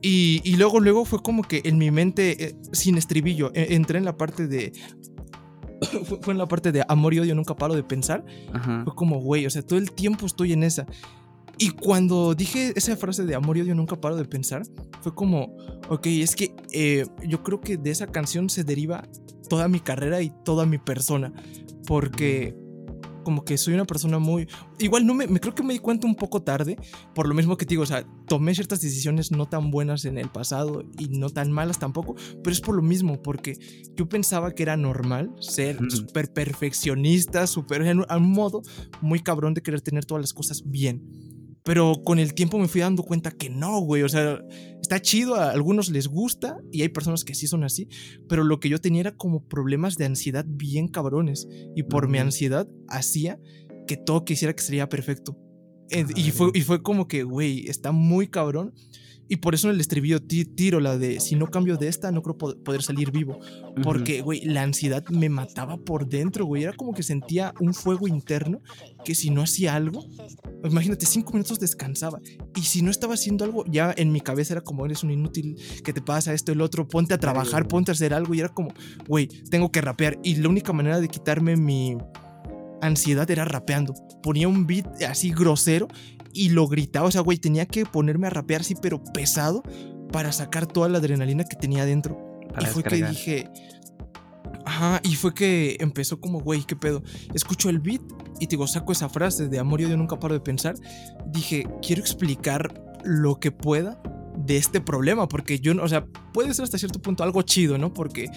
y, luego, luego fue como que en mi mente, eh, sin estribillo, e, entré en la parte de. fue, en la parte de amor y odio, nunca paro de pensar. Fue como, güey, o sea, todo el tiempo estoy en esa. Y cuando dije esa frase de amor y odio, nunca paro de pensar, fue como, ok, es que eh, yo creo que de esa canción se deriva toda mi carrera y toda mi persona. Porque como que soy una persona muy... Igual no me, me, creo que me di cuenta un poco tarde, por lo mismo que te digo, o sea, tomé ciertas decisiones no tan buenas en el pasado y no tan malas tampoco, pero es por lo mismo, porque yo pensaba que era normal ser súper perfeccionista, súper en un modo muy cabrón de querer tener todas las cosas bien. Pero con el tiempo me fui dando cuenta que no, güey. O sea, está chido, a algunos les gusta y hay personas que sí son así. Pero lo que yo tenía era como problemas de ansiedad bien cabrones. Y por mi ansiedad hacía que todo quisiera que sería perfecto. y, fue, y fue como que, güey, está muy cabrón y por eso en el estribillo tiro la de si no cambio de esta, no creo poder salir vivo. Porque, güey, la ansiedad me mataba por dentro, güey. Era como que sentía un fuego interno que si no hacía algo, imagínate, cinco minutos descansaba. Y si no estaba haciendo algo, ya en mi cabeza era como, eres un inútil, que te pasa esto, el otro, ponte a trabajar, ponte a hacer algo. Y era como, güey, tengo que rapear. Y la única manera de quitarme mi ansiedad era rapeando. Ponía un beat así grosero y lo gritaba. O sea, güey, tenía que ponerme a rapear así, pero pesado, para sacar toda la adrenalina que tenía dentro. y fue que dije. Ajá, y fue que empezó como, güey, ¿qué pedo? Escucho el beat y te digo, saco esa frase de amor y odio nunca paro de pensar. Dije, quiero explicar lo que pueda de este problema, porque yo, o sea, puede ser hasta cierto punto algo chido, ¿no? Porque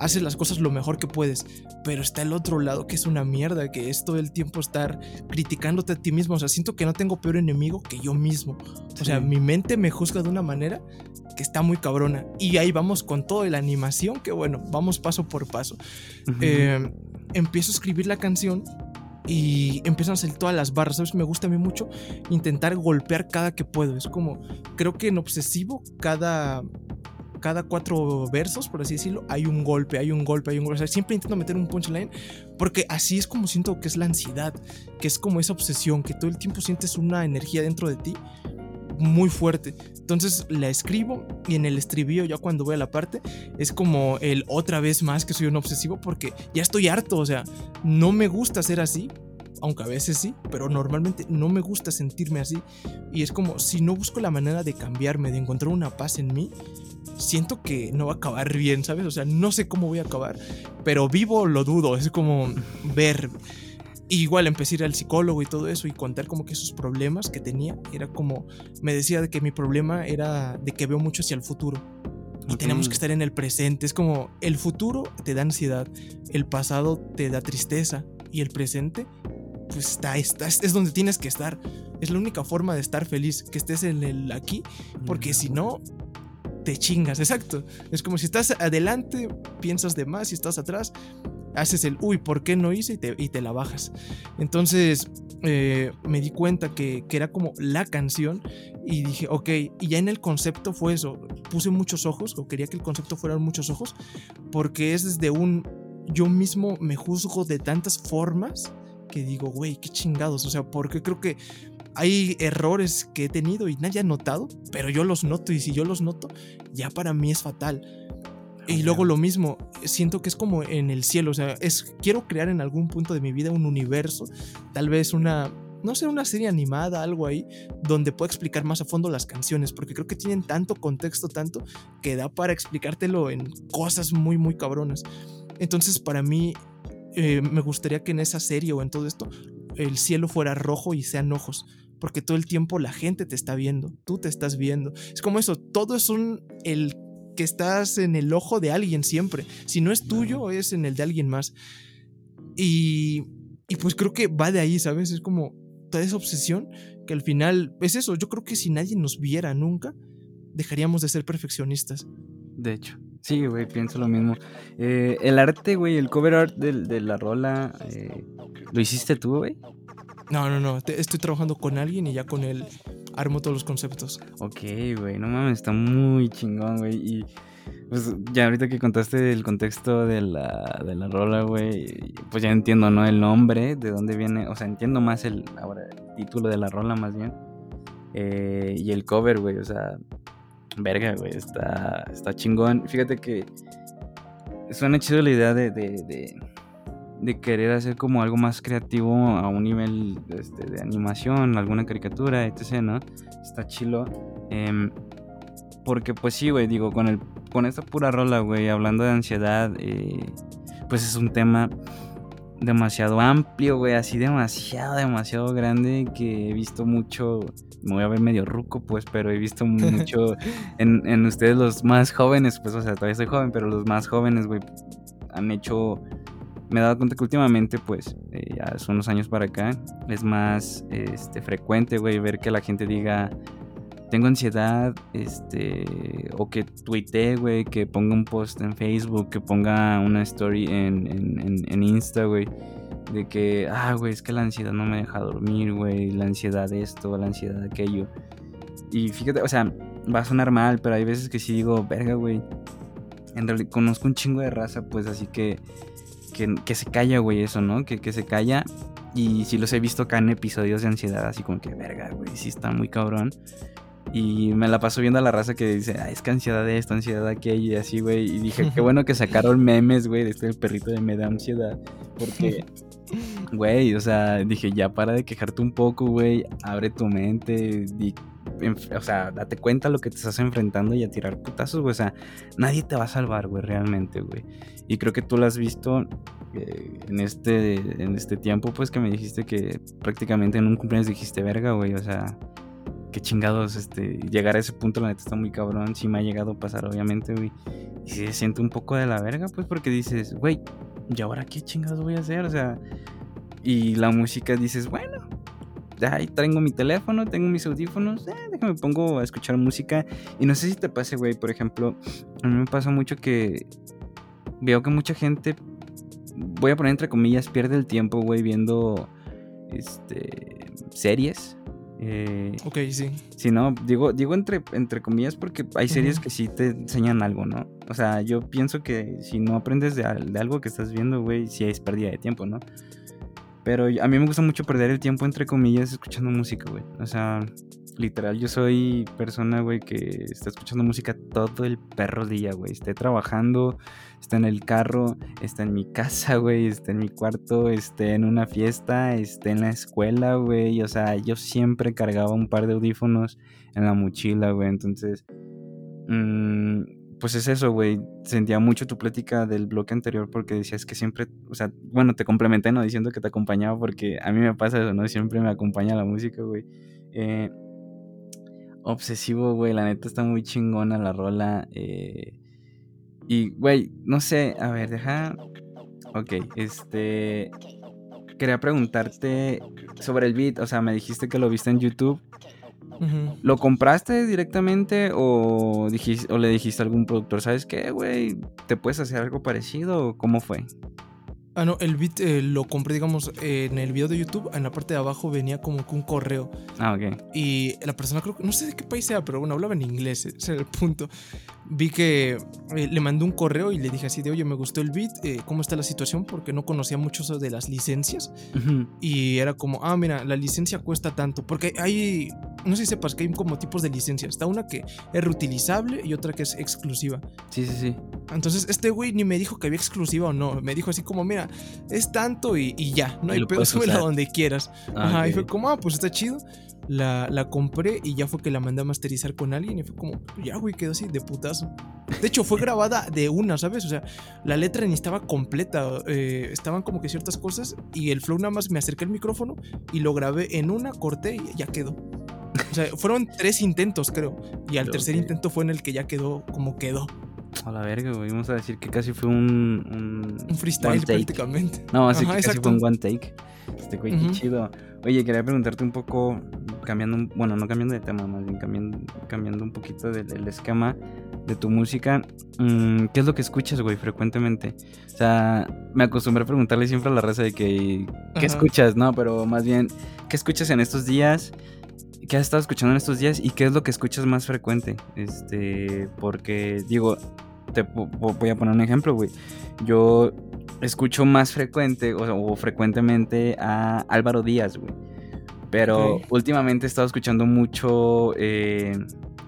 haces las cosas lo mejor que puedes, pero está el otro lado que es una mierda, que es todo el tiempo estar criticándote a ti mismo, o sea, siento que no tengo peor enemigo que yo mismo, o sea, mi mente me juzga de una manera que está muy cabrona, y ahí vamos con toda la animación, que bueno, vamos paso por paso. Eh, empiezo a escribir la canción y empiezan a salir todas las barras, ¿sabes? Me gusta a mí mucho intentar golpear cada que puedo. Es como, creo que en obsesivo, cada, cada cuatro versos, por así decirlo, hay un golpe, hay un golpe, hay un golpe. O sea, siempre intento meter un punchline porque así es como siento que es la ansiedad, que es como esa obsesión, que todo el tiempo sientes una energía dentro de ti muy fuerte. Entonces la escribo y en el estribillo ya cuando voy a la parte es como el otra vez más que soy un obsesivo porque ya estoy harto, o sea, no me gusta ser así, aunque a veces sí, pero normalmente no me gusta sentirme así. Y es como si no busco la manera de cambiarme, de encontrar una paz en mí, siento que no va a acabar bien, ¿sabes? O sea, no sé cómo voy a acabar, pero vivo lo dudo, es como ver. Igual empecé a ir al psicólogo y todo eso y contar como que esos problemas que tenía, era como, me decía de que mi problema era de que veo mucho hacia el futuro. Y tenemos que estar en el presente. Es como el futuro te da ansiedad, el pasado te da tristeza y el presente pues está, está, es donde tienes que estar. Es la única forma de estar feliz, que estés en el aquí, porque si no, te chingas, exacto. Es como si estás adelante, piensas de más, si estás atrás, haces el, uy, ¿por qué no hice? Y te, la bajas. Entonces eh, me di cuenta que, que, era como la canción y dije, ok, y ya en el concepto fue eso, puse muchos ojos, o quería que el concepto fueran muchos ojos, porque es desde un, yo mismo me juzgo de tantas formas que digo, güey, qué chingados, o sea, porque creo que hay errores que he tenido y nadie ha notado, pero yo los noto y si yo los noto, ya para mí es fatal. Y luego lo mismo, siento que es como en el cielo, o sea, es quiero crear en algún punto de mi vida un universo, tal vez una no sé, una serie animada, algo ahí, donde pueda explicar más a fondo las canciones, porque creo que tienen tanto contexto, tanto, que da para explicártelo en cosas muy, muy cabronas. Entonces, para mí, eh, me gustaría que en esa serie o en todo esto, el cielo fuera rojo y sean ojos, porque todo el tiempo la gente te está viendo, tú te estás viendo. Es como eso, todo es un el que estás en el ojo de alguien siempre. Si no es tuyo, es en el de alguien más. Y, y pues creo que va de ahí, ¿sabes? Es como toda esa obsesión que al final es eso. Yo creo que si nadie nos viera nunca, dejaríamos de ser perfeccionistas. De hecho. Sí, güey, pienso lo mismo. Eh, el arte, güey, el cover art de, la rola, eh, ¿lo hiciste tú, güey? No, no, no. estoy trabajando con alguien y ya con él armo todos los conceptos. Ok, güey, no mames, está muy chingón, güey. Y pues ya ahorita que contaste el contexto de la, de la rola, güey, pues ya entiendo, ¿no? El nombre, de dónde viene, o sea, entiendo más el, ahora, el título de la rola más bien. Eh, y el cover, güey, o sea, verga, güey, está, está chingón. Fíjate que suena chido la idea de de querer hacer como algo más creativo a un nivel este, de animación, alguna caricatura, etc., ¿no? Está chilo. Em, porque pues sí, güey, digo, con, el, con esta pura rola, güey, hablando de ansiedad, eh, pues es un tema demasiado amplio, güey, así demasiado, demasiado grande que he visto mucho, me voy a ver medio ruco, pues, pero he visto mucho en, en ustedes los más jóvenes, pues, o sea, todavía soy joven, pero los más jóvenes, güey, han hecho me he dado cuenta que últimamente, pues, eh, ya son unos años para acá, es más este, frecuente, güey, ver que la gente diga, tengo ansiedad, este, o que tuitee, güey, que ponga un post en Facebook, que ponga una story en, en, en Insta, güey, de que, ah, güey, es que la ansiedad no me deja dormir, güey, la ansiedad esto, la ansiedad aquello. Y fíjate, o sea, va a sonar mal, pero hay veces que sí digo, verga, güey. En realidad conozco un chingo de raza, pues así que que, se calla, güey, eso, ¿no? Que, que se calla. Y sí los he visto acá en episodios de ansiedad, así como que, verga, güey, sí está muy cabrón. Y me la paso viendo a la raza que dice, ah, es que ansiedad de esto, ansiedad de aquello, y así, güey. Y dije, qué bueno que sacaron memes, güey, de este el perrito de me da ansiedad. Porque, güey, o sea, dije, ya para de quejarte un poco, güey, abre tu mente, o sea, date cuenta lo que te estás enfrentando y a tirar putazos, güey. O sea, nadie te va a salvar, güey, realmente, güey. Y creo que tú lo has visto eh, en, este, en este tiempo, pues que me dijiste que prácticamente en un cumpleaños dijiste, verga, güey. O sea, qué chingados, este, llegar a ese punto, la neta está muy cabrón. Sí me ha llegado a pasar, obviamente, güey. Y se siente un poco de la verga, pues, porque dices, güey, ¿y ahora qué chingados voy a hacer? O sea, y la música dices, bueno, ahí tengo mi teléfono, tengo mis audífonos, eh, déjame pongo a escuchar música. Y no sé si te pase, güey, por ejemplo, a mí me pasa mucho que veo que mucha gente, voy a poner entre comillas, pierde el tiempo, güey, viendo este, series. Eh, ok, sí. Sí, no, digo, digo entre, entre comillas porque hay series que sí te enseñan algo, ¿no? O sea, yo pienso que si no aprendes de, de algo que estás viendo, güey, sí es pérdida de tiempo, ¿no? Pero a mí me gusta mucho perder el tiempo, entre comillas, escuchando música, güey. O sea, literal, yo soy persona, güey, que está escuchando música todo el perro día, güey. Esté trabajando, está en el carro, está en mi casa, güey, está en mi cuarto, esté en una fiesta, esté en la escuela, güey. O sea, yo siempre cargaba un par de audífonos en la mochila, güey. Entonces, mmm, pues es eso, güey. Sentía mucho tu plática del bloque anterior porque decías que siempre, o sea, bueno, te complementé, ¿no? Diciendo que te acompañaba porque a mí me pasa eso, ¿no? Siempre me acompaña la música, güey. Eh, obsesivo, güey, la neta está muy chingona la rola. Eh, y, güey, no sé, a ver, deja... Ok, este... Quería preguntarte sobre el beat, o sea, me dijiste que lo viste en YouTube. ¿Lo compraste directamente o, dijiste, o le dijiste a algún productor, ¿sabes qué, güey? ¿Te puedes hacer algo parecido? ¿Cómo fue? Ah, no, el beat eh, lo compré, digamos, en el video de YouTube. En la parte de abajo venía como que un correo. Ah, ok. Y la persona, creo que, no sé de qué país sea, pero bueno, hablaba en inglés, ese era el punto. Vi que eh, le mandé un correo y le dije así de, oye, me gustó el beat, eh, ¿cómo está la situación? Porque no conocía mucho eso de las licencias. Y era como, ah, mira, la licencia cuesta tanto. Porque hay, no sé si sepas que hay como tipos de licencias. Está una que es reutilizable y otra que es exclusiva. Sí, sí, sí. Entonces, este güey ni me dijo que había exclusiva o no. Me dijo así como, mira, es tanto y, ya, no hay pedo, súbela donde quieras. Ah, Ajá, y fue como, ah, pues está chido. La, la, compré y ya fue que la mandé a masterizar con alguien y fue como, ya, güey, quedó así de putazo. De hecho, fue grabada de una, ¿sabes? O sea, la letra ni estaba completa. Eh, estaban como que ciertas cosas y el flow nada más me acerqué el micrófono y lo grabé en una, corté y ya quedó. O sea, fueron tres intentos, creo. Y al tercer intento fue en el que ya quedó como quedó. A la verga, güey. Vamos a decir que casi fue un. Un, freestyle prácticamente. No, así que casi fue un one take. Este, güey, qué chido. Oye, quería preguntarte un poco, cambiando, bueno, no cambiando de tema, más bien cambiando, cambiando un poquito del, esquema de tu música. Mm, ¿Qué es lo que escuchas, güey, frecuentemente? O sea, me acostumbré a preguntarle siempre a la raza de que, ¿qué escuchas, no? Pero más bien, ¿qué escuchas en estos días? ¿Qué has estado escuchando en estos días y qué es lo que escuchas más frecuente? Este, porque digo, te voy a poner un ejemplo, güey. Yo escucho más frecuente o, frecuentemente a Álvaro Díaz, güey. Pero últimamente he estado escuchando mucho eh,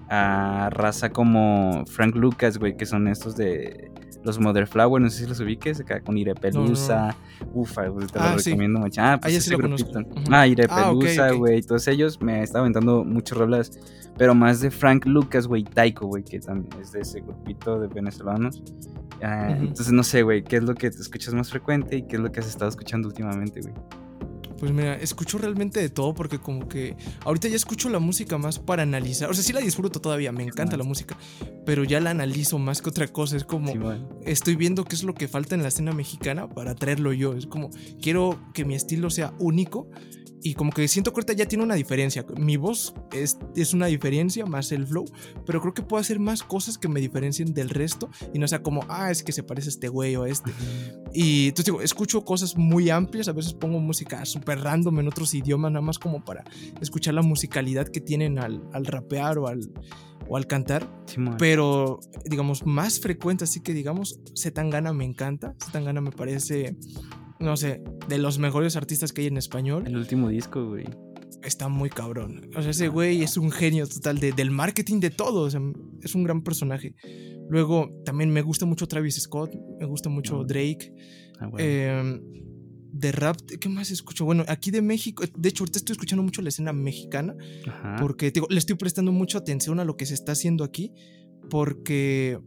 a raza como Frank Lucas, güey, que son estos de los Mother Flower, no sé si los ubiques, acá con Ire Pelusa, ufa, te lo ah, recomiendo mucho. Ah, pues ese grupito. Ah, Ire ah, Pelusa, güey, todos ellos me están aventando muchas rolas, pero más de Frank Lucas, güey, Taiko, güey, que también es de ese grupito de venezolanos. Ah, entonces no sé, güey, ¿qué es lo que te escuchas más frecuente y qué es lo que has estado escuchando últimamente, güey? Pues mira, escucho realmente de todo porque como que ahorita ya escucho la música más para analizar. O sea, sí la disfruto todavía, me encanta la música, pero ya la analizo más que otra cosa. Es como estoy viendo qué es lo que falta en la escena mexicana para traerlo yo. Es como quiero que mi estilo sea único y como que siento que ahorita ya tiene una diferencia. Mi voz es, es, una diferencia más el flow, pero creo que puedo hacer más cosas que me diferencien del resto y no sea como, ah, es que se parece a este güey o a este. Y entonces digo, escucho cosas muy amplias, a veces pongo música súper random en otros idiomas, nada más como para escuchar la musicalidad que tienen al, al rapear o al, o al cantar. pero, digamos, más frecuente, así que digamos, Zetangana me encanta. Zetangana me parece no sé, de los mejores artistas que hay en español. El último disco, güey. Está muy cabrón. O sea, ese güey es un genio total del marketing de todo. O sea, es un gran personaje. Luego, también me gusta mucho Travis Scott. Me gusta mucho Drake. Ah, em, de rap, ¿qué más escucho? Bueno, aquí de México, de hecho, ahorita estoy escuchando mucho la escena mexicana. Porque le estoy prestando mucha atención a lo que se está haciendo aquí. Porque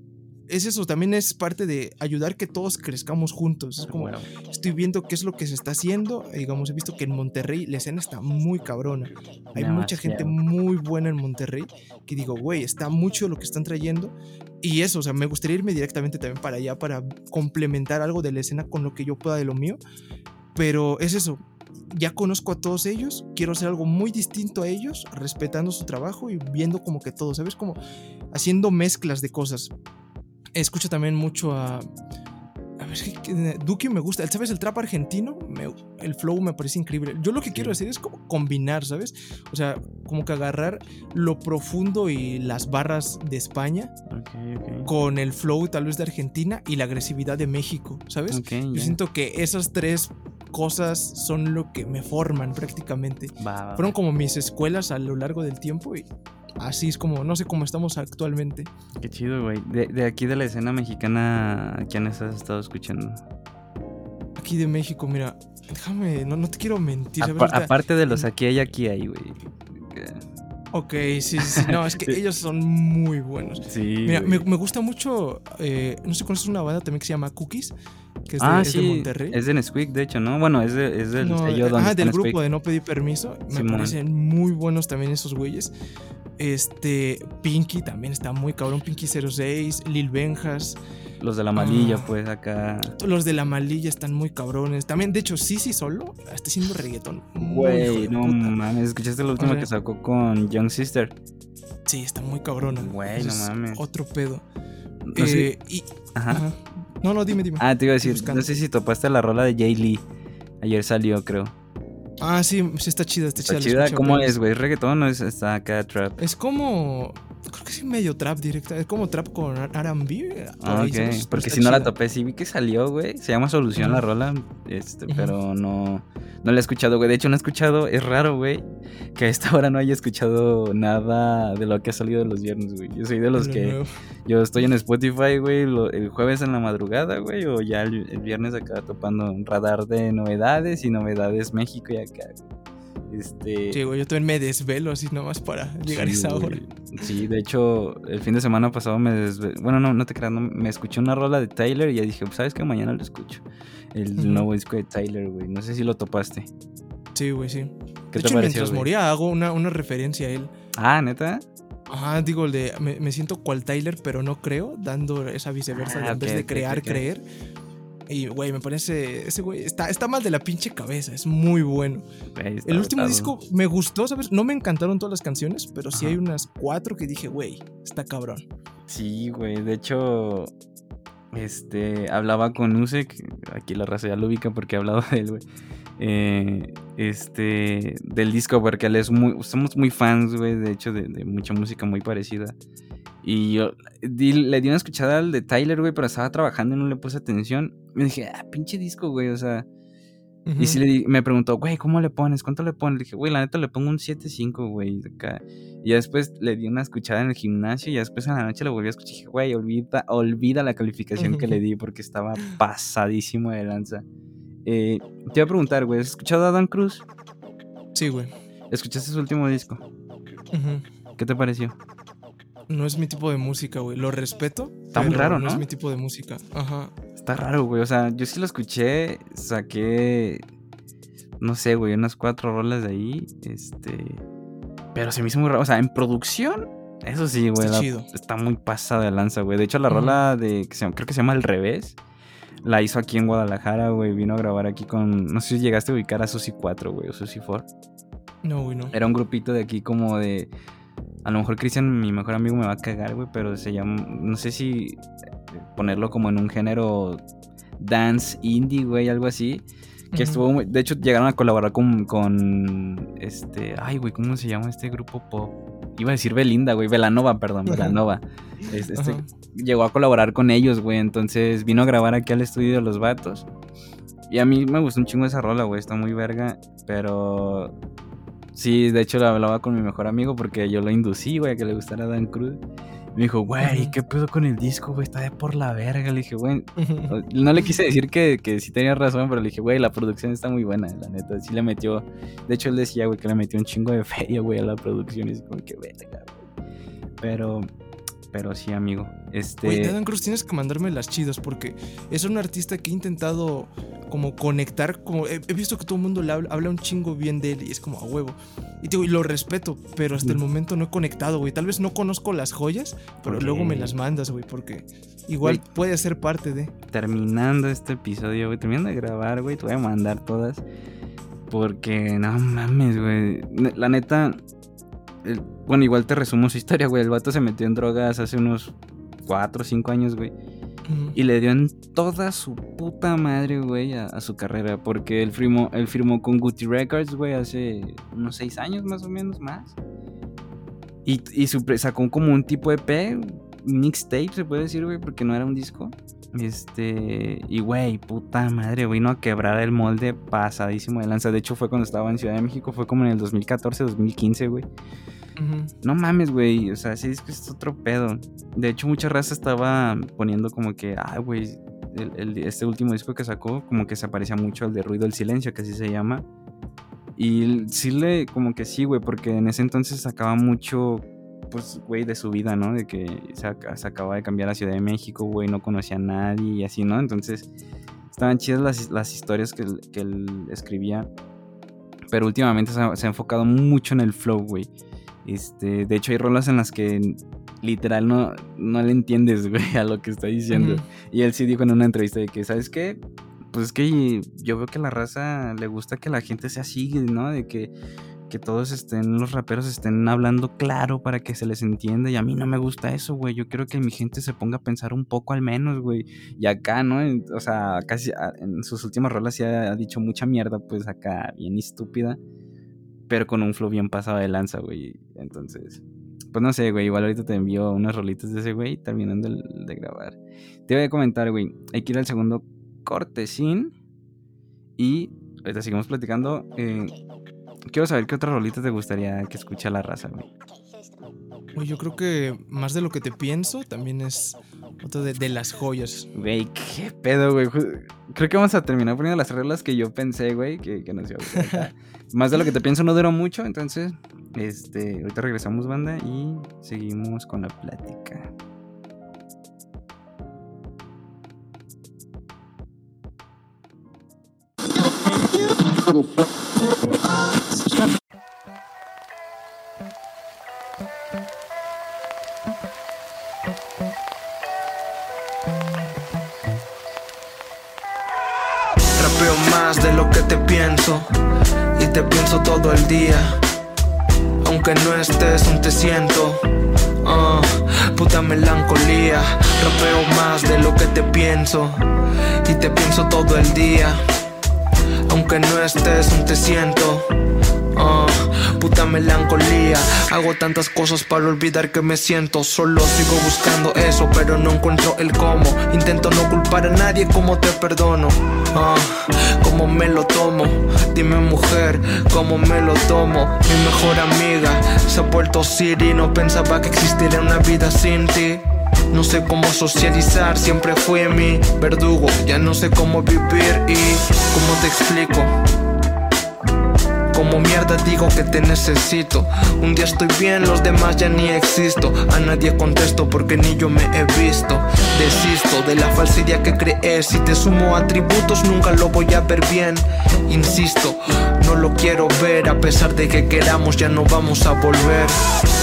es eso, también es parte de ayudar que todos crezcamos juntos. Es como, estoy viendo qué es lo que se está haciendo. Digamos, he visto que en Monterrey la escena está muy cabrona. Hay mucha gente muy buena en Monterrey que digo, güey, está mucho lo que están trayendo. Y eso, o sea, me gustaría irme directamente también para allá para complementar algo de la escena con lo que yo pueda de lo mío. Pero es eso, ya conozco a todos ellos, quiero hacer algo muy distinto a ellos, respetando su trabajo y viendo como que todo, ¿sabes? Como haciendo mezclas de cosas escucho también mucho a. A ver, Duki me gusta. ¿Sabes? El trap argentino, el flow me parece increíble. Yo lo que quiero hacer es como combinar, ¿sabes? O sea, como que agarrar lo profundo y las barras de España con el flow tal vez de Argentina y la agresividad de México, ¿sabes? Yo siento que esas tres cosas son lo que me forman prácticamente. Va, va, Fueron como mis escuelas a lo largo del tiempo y así es como, no sé cómo estamos actualmente. Qué chido, güey. De, de aquí de la escena mexicana, ¿a quién has estado escuchando? Aquí de México, mira, déjame, no, no te quiero mentir. Apa- Ahorita- aparte de los aquí hay, aquí hay, güey. Ok, sí, sí, sí, no, es que ellos son muy buenos. Sí. Mira, me, me gusta mucho, eh, no sé conoces una banda también que se llama Cookies, que es de, ah, es de sí. Monterrey. Es de Nesquik, de hecho, ¿no? Bueno, es, de, es del No, sello eh, donde está del Nesquik. grupo de No Pedir Permiso. Me Simón. parecen muy buenos también esos güeyes. Este, Pinky también está muy cabrón. Pinky 06, Lil Benjas. Los de la malilla, Ah. pues, acá. Los de la malilla están muy cabrones. También, de hecho, sí, sí, solo está haciendo reggaetón. Güey, no puta. mames. ¿Escuchaste la última sea- que sacó con Young Sister? Sí, está muy cabrona. Güey, no es mames. Otro pedo. No sé- Eh, y, Ajá. ajá. No, no, dime, dime. Ah, te iba a decir, no sé si topaste la rola de Jay Lee. Ayer salió, creo. Ah, sí, sí, está chida, está chida. Está chida. ¿Cómo es, güey? ¿Es reggaetón o es, está acá trap? Es como. Creo que sí, medio trap directa. Es como trap con RB. Ah, Porque si no la topé, sí vi que salió, güey. Se llama Solución la rola. Este, pero no. No la he escuchado, güey. De hecho, no he escuchado. Es raro, güey. Que a esta hora no haya escuchado nada de lo que ha salido los viernes, güey. Yo soy de los Lo que. Yo estoy en Spotify, güey, lo- el jueves en la madrugada, güey, o ya el, el viernes acá topando un radar de novedades y novedades México y acá. güey. Este. Sí, güey, yo también me desvelo así nomás para llegar a esa hora. Sí, de hecho, el fin de semana pasado me desve- Bueno, no, no te creas, no, me escuché una rola de Tyler y ya dije, pues, ¿sabes qué? Mañana lo escucho. El Ujú. nuevo disco de Tyler, güey. No sé si lo topaste. Sí, güey, sí. ¿Qué de te hecho, pareció, mientras güey? moría hago una, una referencia a él. Ah, ¿neta? Ajá, digo, el de me, me siento cual Tyler, pero no creo, dando esa viceversa de Ah, en vez de crear, creer. Y, güey, me parece. Ese güey está, está mal de la pinche cabeza, es muy bueno. El último disco me gustó, ¿sabes? No me encantaron todas las canciones, pero sí hay unas cuatro que dije, güey, está cabrón. Sí, güey. De hecho, este, hablaba con Usek, aquí la raza ya lo ubica porque he hablado de él, güey. eh, este, del disco, porque él es muy, somos muy fans, güey, de hecho, de, de mucha música muy parecida. Y yo di- le di una escuchada al de Tyler, güey, pero estaba trabajando y no le puse atención. Me dije, ah, pinche disco, güey, o sea. Y sí le di- me preguntó, güey, ¿cómo le pones? ¿Cuánto le pones? Le dije, güey, la neta le pongo un 7.5, güey. acá. Y ya después le di una escuchada en el gimnasio y ya después en la noche lo volví a escuchar. Y dije, güey, olvida, olvida la calificación que le di porque estaba pasadísimo de lanza. Eh, te iba a preguntar, güey, ¿has escuchado a Dan Cruz? Sí, güey. ¿Escuchaste su último disco? ¿Qué te pareció? No es mi tipo de música, güey. Lo respeto. Está muy raro, No es ¿no? mi tipo de música. Ajá. Está raro, güey. O sea, yo sí lo escuché, saqué, no sé, güey, unas cuatro rolas de ahí. Este. Pero se me hizo muy raro. O sea, en producción, eso sí, güey. Está la- chido. Está muy pasada de lanza, güey. De hecho, la rola de. Que se, llama- creo que se llama El Revés. La hizo aquí en Guadalajara, güey. Vino a grabar aquí con. No sé si llegaste a ubicar a Susi 4, güey, o Susi 4. No, güey, no. Era un grupito de aquí como de... A lo mejor Cristian, mi mejor amigo, me va a cagar, güey, pero se llama... No sé si ponerlo como en un género dance indie, güey, algo así. Que estuvo muy... De hecho, llegaron a colaborar con... con este... Ay, güey, ¿cómo se llama este grupo pop? Iba a decir Belinda, güey. Velanova, perdón. Velanova. Es- Este, llegó a colaborar con ellos, güey. Entonces vino a grabar aquí al estudio de los vatos. Y a mí me gustó un chingo esa rola, güey. Está muy verga. Pero. Sí, de hecho lo hablaba con mi mejor amigo porque yo lo inducí, güey, a que le gustara Dan Cruz. Me dijo, güey. ¿qué pedo con el disco, güey? Está de por la verga. Le dije, güey. No le quise decir que, que sí tenía razón, pero le dije, güey, la producción está muy buena, la neta. Sí le metió. De hecho, él decía, güey, que le metió un chingo de feria, güey, a la producción. Y es como que verga, güey. Pero. Pero sí, amigo. Este. De Dan Cruz tienes que mandarme las chidas porque es un artista que he intentado como conectar, como he, he visto que todo el mundo le habla, habla un chingo bien de él y es como a huevo. Y te digo, y lo respeto, pero hasta el Mm. momento no he conectado, güey. Tal vez no conozco las joyas, pero luego me las mandas, güey, porque igual puede ser parte de. terminando este episodio, güey, terminando de grabar, güey, te voy a mandar todas. Porque, no mames, güey. La neta, el- bueno, igual te resumo su historia, güey. El vato se metió en drogas hace unos 4 o 5 años, güey. Y le dio en toda su puta madre, güey, a, a su carrera. Porque él firmó, él firmó con Gucci Records, güey, hace unos 6 años más o menos, más. Y, y su sacó como un tipo EP, un mixtape, se puede decir, güey, porque no era un disco. Este, y güey, puta madre, vino a quebrar el molde pasadísimo de lanza. De hecho, fue cuando estaba en Ciudad de México, fue como en el 2014, 2015, güey. No mames, güey. O sea, sí es que es otro pedo. De hecho, mucha raza estaba poniendo como que, ah, güey, este último disco que sacó, como que se parecía mucho al de Ruido del Silencio, que así se llama. Y sí le, como que sí, güey, porque en ese entonces sacaba mucho, pues, güey, de su vida, ¿no? De que se, acaba de cambiar a Ciudad de México, güey, no conocía a nadie y así, ¿no? Entonces, estaban chidas las, las historias que, que, él escribía. Pero últimamente se ha, se ha enfocado mucho en el flow, güey. Este, de hecho, hay rolas en las que literal no, no le entiendes, güey, a lo que está diciendo. Y él sí dijo en una entrevista de que, ¿sabes qué? Pues es que yo veo que a la raza le gusta que la gente sea así, ¿no? De que, que todos estén, los raperos estén hablando claro para que se les entienda. Y a mí no me gusta eso, güey. Yo quiero que mi gente se ponga a pensar un poco al menos, güey. Y acá, ¿no? O sea, casi en sus últimas rolas sí ha dicho mucha mierda, pues acá, bien estúpida pero con un flow bien pasado de lanza, güey. Entonces, pues no sé, güey. Igual ahorita te envío unas rolitas de ese güey terminando de grabar. Te voy a comentar, güey. Hay que ir al segundo cortesín. Y ahorita seguimos platicando. Eh, quiero saber qué otra rolita te gustaría que escuche la raza, güey. Güey, yo creo que más de lo que te pienso también es otro de, las joyas. Güey, qué pedo, güey. Creo que vamos a terminar poniendo las reglas que yo pensé, güey, que, que nos iba a Más de lo que te pienso no duró mucho, entonces, este, ahorita regresamos, banda, y seguimos con la plática. Y te pienso todo el día. Aunque no estés, aún te siento. Uh, puta melancolía. Rapeo más de lo que te pienso y te pienso todo el día. Aunque no estés, aún te siento. Uh, puta melancolía. Hago tantas cosas para olvidar que me siento. Solo sigo buscando eso, pero no encuentro el cómo. Intento no culpar a nadie como te perdono. Como me lo tomo. Dime, mujer, cómo me lo tomo. Mi mejor amiga se ha vuelto Siri. No pensaba que existiría una vida sin ti. No sé cómo socializar, siempre fui mi verdugo. Ya no sé cómo vivir y cómo te explico. Como mierda digo que te necesito. Un día estoy bien, los demás ya ni existo. A nadie contesto porque ni yo me he visto. Desisto de la falsa idea que crees. Si te sumo atributos, nunca lo voy a ver bien. Insisto, no lo quiero ver. A pesar de que queramos, ya no vamos a volver.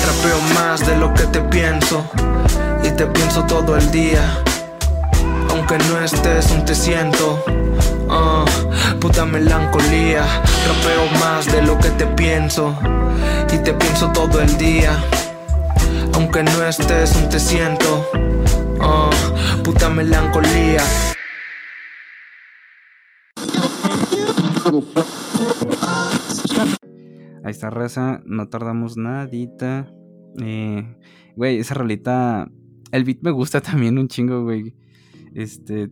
Rapeo más de lo que te pienso. Y te pienso todo el día. Aunque no estés, aún te siento. Uh, puta melancolía. Rapeo más de lo que te pienso. Y te pienso todo el día. Aunque no estés, aún te siento. Uh, puta melancolía. Ahí está, raza. No tardamos nadita. Eh, güey, esa rolita. El beat me gusta también un chingo, güey. Este,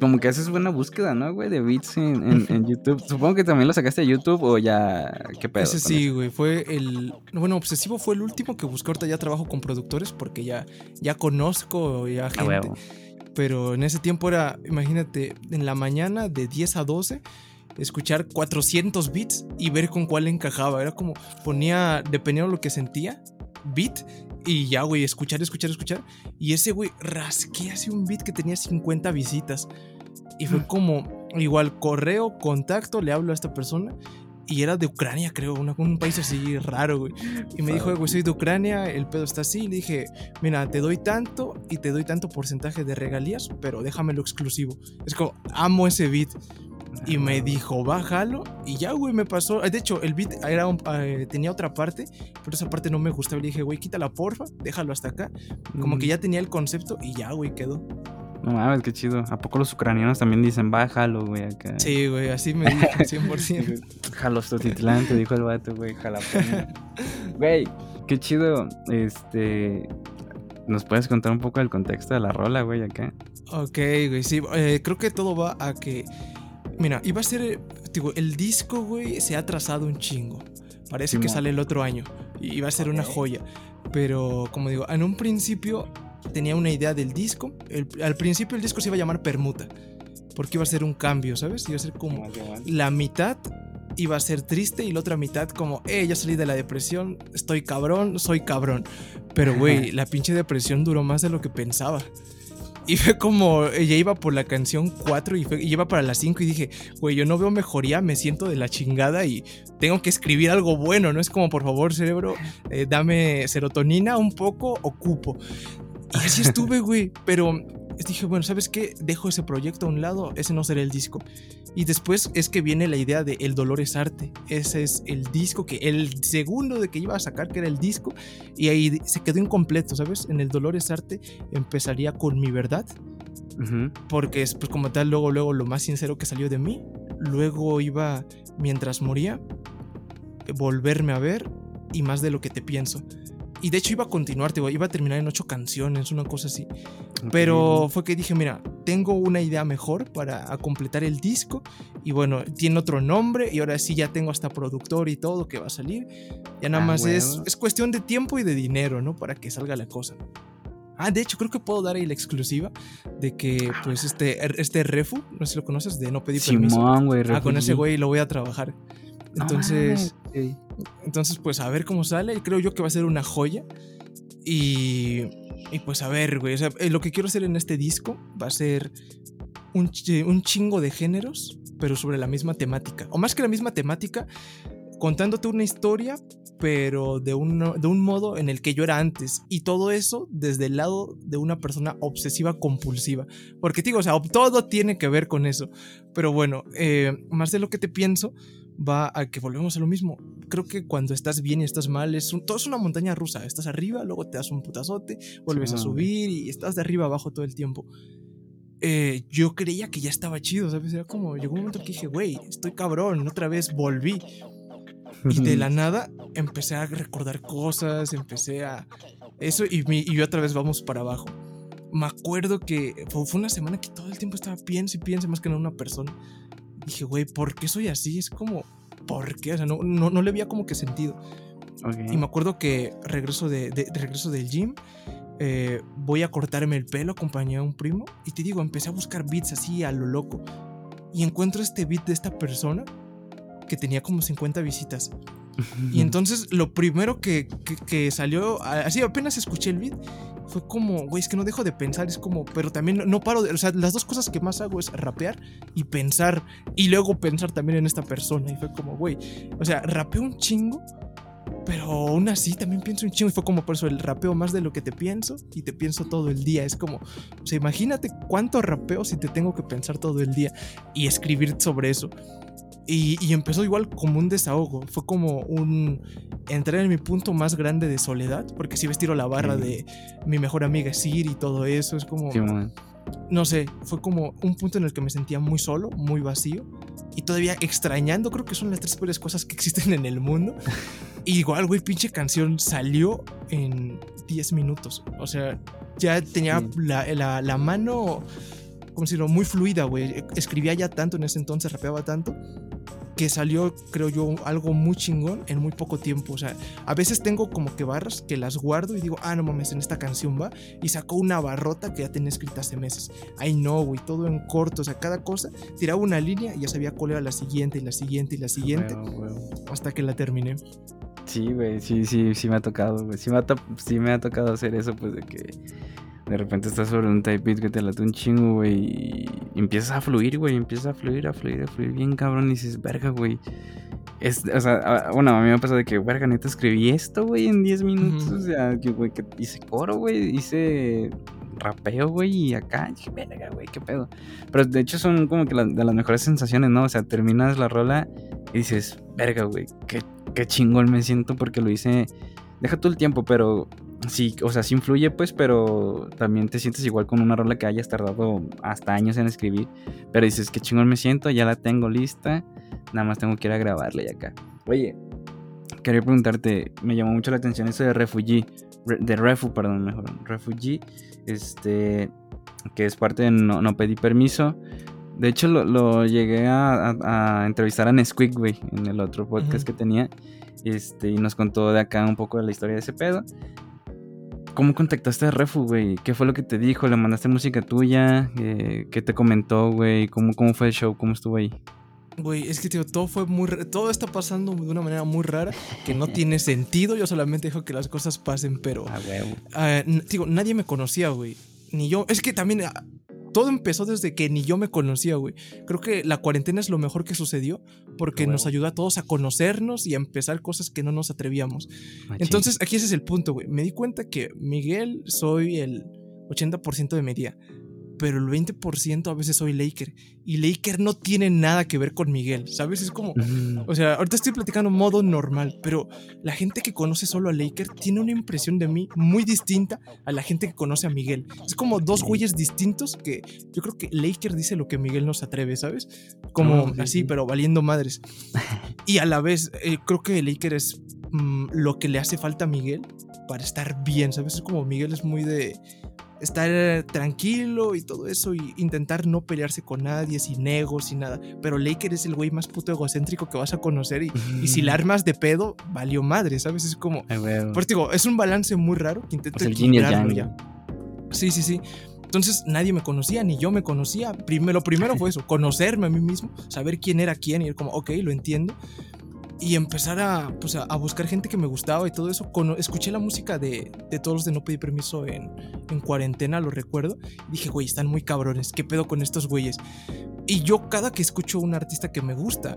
como que haces buena búsqueda, ¿no, güey? De beats en, YouTube. Supongo que también lo sacaste de YouTube o ya. ¿Qué pedo? Ese sí, güey. Fue el. Bueno, Obsesivo fue el último que busqué. Ahorita ya trabajo con productores porque ya, ya conozco ya gente. Pero en ese tiempo era, imagínate, en la mañana de 10 a 12 escuchar 400 beats y ver con cuál encajaba. Era como ponía, dependiendo de lo que sentía, beat y ya, güey, escuchar, escuchar, escuchar. Y ese güey rasqué así un beat que tenía 50 visitas. Y fue mm. como, igual, correo, contacto, le hablo a esta persona. Y era de Ucrania, creo, un país así raro, güey. Y me dijo, güey, soy de Ucrania, el pedo está así. Y le dije, mira, te doy tanto y te doy tanto porcentaje de regalías, pero déjamelo exclusivo. Es como, amo ese beat. Y me dijo, bájalo. Y ya, güey, me pasó. De hecho, el beat era eh, tenía otra parte, pero esa parte no me gustaba. Le dije, güey, quítala porfa, déjalo hasta acá. Como que ya tenía el concepto y ya, güey, quedó. No mames, qué chido. ¿A poco los ucranianos también dicen, bájalo, güey, acá? Sí, güey, así me dijo, 100%. Jalostotitlán, te dijo el vato, güey, jalapeno. Güey, qué chido. Este. ¿Nos puedes contar un poco del contexto de la rola, güey, acá? Ok, güey, sí. eh, creo que todo va a que. Mira, iba a ser. eh, Digo, el disco, güey, se ha trazado un chingo. Parece que sale el otro año. Y iba a ser una joya. Pero, como digo, en un principio tenía una idea del disco. El- al principio el disco se iba a llamar Permuta. Porque iba a ser un cambio, ¿sabes? Iba a ser como la mitad iba a ser triste y la otra mitad como, eh, ya salí de la depresión, estoy cabrón, soy cabrón. Pero, güey, la pinche depresión duró más de lo que pensaba. Y fue como, ya iba por la canción 4 y, fue, y iba para las 5 y dije, güey, yo no veo mejoría, me siento de la chingada y tengo que escribir algo bueno, no es como, por favor, cerebro, eh, dame serotonina un poco, ocupo. Y así estuve, güey, pero dije, bueno, ¿sabes qué? Dejo ese proyecto a un lado, ese no será el disco. Y después es que viene la idea de El dolor es arte. Ese es el disco que el segundo de que iba a sacar que era el disco y ahí se quedó incompleto, ¿sabes? En El dolor es arte empezaría con mi verdad, porque es pues, como tal luego luego lo más sincero que salió de mí. Luego iba mientras moría, volverme a ver y más de lo que te pienso. Y de hecho iba a continuar, digo, iba a terminar en ocho canciones, una cosa así. Pero fue que dije, mira, tengo una idea mejor para completar el disco. Y bueno, tiene otro nombre. Y ahora sí ya tengo hasta productor y todo que va a salir. Ya nada Ah, más es, huevo. es cuestión de tiempo y de dinero, ¿no? Para que salga la cosa. Ah, de hecho, creo que puedo dar ahí la exclusiva de que, pues, este, este Refu, no sé si lo conoces, de no pedir permiso. Simón, güey. Ah, con ese güey lo voy a trabajar. Entonces, güey. entonces, pues a ver cómo sale. Creo yo que va a ser una joya. Y, y pues a ver, güey. o sea, eh, lo que quiero hacer en este disco va a ser un, un chingo de géneros, pero sobre la misma temática. O más que la misma temática, contándote una historia, pero de un, de un modo en el que yo era antes. Y todo eso desde el lado de una persona obsesiva compulsiva. Porque digo, o sea, todo tiene que ver con eso. Pero bueno, eh, más de lo que te pienso va a que volvemos a lo mismo. Creo que cuando estás bien y estás mal, es un- todo es una montaña rusa. Estás arriba, luego te das un putazote, vuelves a subir y estás de arriba abajo todo el tiempo. Eh, yo creía que ya estaba chido, ¿sabes? Era como, llegó un momento que dije, güey, estoy cabrón, otra vez volví. Y de la nada empecé a recordar cosas, empecé a... Eso y, mi- y otra vez vamos para abajo. Me acuerdo que fue, fue una semana que todo el tiempo estaba piensa y piensa más que en una persona. Dije, güey, ¿por qué soy así? Es como, ¿por qué? O sea, no, no, no le veía como que sentido. Y me acuerdo que regreso, de, de- de regreso del gym, eh, voy a cortarme el pelo, acompañé a un primo. Y te digo, empecé a buscar beats así a lo loco. Y encuentro este beat de esta persona que tenía como 50 visitas. Y entonces lo primero que, que- que salió, así apenas escuché el beat, fue como, güey, es que no dejo de pensar, es como, pero también no, no paro de, o sea, las dos cosas que más hago es rapear y pensar, y luego pensar también en esta persona. Y fue como, güey, o sea, rapeo un chingo, pero aún así también pienso un chingo. Y fue como por eso el rapeo más de lo que te pienso y te pienso todo el día. Es como, o sea, imagínate cuánto rapeo si te tengo que pensar todo el día y escribir sobre eso. Y, y empezó igual como un desahogo. Fue como un entrar en mi punto más grande de soledad. Porque si ves tiro la barra Sí. de mi mejor amiga Siri y todo eso. Es como, Simón. no sé, fue como un punto en el que me sentía muy solo, muy vacío. Y todavía extrañando, creo que son las tres peores cosas que existen en el mundo. Y igual, güey, pinche canción salió en 10 minutos. O sea, ya tenía Sí. la, la- la mano, ¿cómo decirlo? Muy fluida, güey. Escribía ya tanto en ese entonces, rapeaba tanto, que salió, creo yo, algo muy chingón en muy poco tiempo. O sea, a veces tengo como que barras que las guardo y digo, ah, no mames, en esta canción va. Y sacó una barrota que ya tenía escrita hace meses. Ay, no, güey, todo en corto. O sea, cada cosa tiraba una línea y ya sabía cuál era la siguiente y la siguiente y la siguiente Huevo, huevo. hasta que la terminé. Sí, güey, sí, sí, sí me ha tocado, güey. Sí me, ha sí me ha tocado hacer eso, pues, de que de repente estás sobre un type beat que te late un chingo, güey, y empiezas a fluir, güey, empiezas a fluir, a fluir, a fluir bien cabrón, y dices, verga, güey. Es, o sea, a- bueno, a mí me pasa de que, verga, neta, escribí esto, güey, en 10 minutos, o sea, que, güey, que hice coro, güey, hice rapeo, güey, y acá, dije, verga, güey, qué pedo. Pero de hecho son como que la- de las mejores sensaciones, ¿no? O sea, terminas la rola y dices, verga, güey, qué, qué chingón me siento porque lo hice. Deja todo el tiempo, pero sí, o sea, sí influye, pues, pero también te sientes igual con una rola que hayas tardado hasta años en escribir. Pero dices, qué chingón me siento, ya la tengo lista, nada más tengo que ir a grabarla y acá. Oye, quería preguntarte, me llamó mucho la atención eso de Refugee, re- de Refu, perdón, mejor, Refugee, este, que es parte de No, no Pedí Permiso. De hecho, lo, llegué a, entrevistar a Nesquik, güey, en el otro podcast que tenía. Este, y nos contó de acá un poco de la historia de ese pedo. ¿Cómo contactaste a Refu, güey? ¿Qué fue lo que te dijo? ¿Le mandaste música tuya? Eh, ¿Qué te comentó, güey? ¿Cómo, ¿Cómo fue el show? ¿Cómo estuvo ahí? Güey, es que tío, todo fue muy todo está pasando de una manera muy rara que no tiene sentido. Yo solamente dejo que las cosas pasen, pero ah, güey. digo, nadie me conocía, güey. Ni yo. Es que también ah, todo empezó desde que ni yo me conocía, güey. Creo que la cuarentena es lo mejor que sucedió porque nos ayuda a todos a conocernos y a empezar cosas que no nos atrevíamos. Entonces, aquí ese es el punto, güey. Me di cuenta que Miguel soy el 80% de mi día pero el 20% a veces soy Laker. Y Laker no tiene nada que ver con Miguel, ¿sabes? Es como, o sea, ahorita estoy platicando modo normal, pero la gente que conoce solo a Laker tiene una impresión de mí muy distinta a la gente que conoce a Miguel. Es como dos güeyes distintos que yo creo que Laker dice lo que Miguel no se atreve, ¿sabes? Como así, pero valiendo madres. Y a la vez, eh, creo que Laker es mm, lo que le hace falta a Miguel para estar bien, ¿sabes? Es como Miguel es muy de estar tranquilo y todo eso y intentar no pelearse con nadie, sin ego, sin nada. Pero Laker es el güey más puto egocéntrico que vas a conocer y, si la armas de pedo, valió madre, ¿sabes? Es como... Pues digo, es un balance muy raro que intento pues equilibrarlo ya. Sí, sí, sí. Entonces nadie me conocía, ni yo me conocía. Primero, lo primero fue eso, conocerme a mí mismo, saber quién era quién y ir como, ok, lo entiendo y empezar a, pues, a, buscar gente que me gustaba y todo eso. escuché la música de, de, todos los de No Pedí Permiso en, en cuarentena, lo recuerdo. Y dije, güey, están muy cabrones, ¿qué pedo con estos güeyes? Y yo cada que escucho a un artista que me gusta,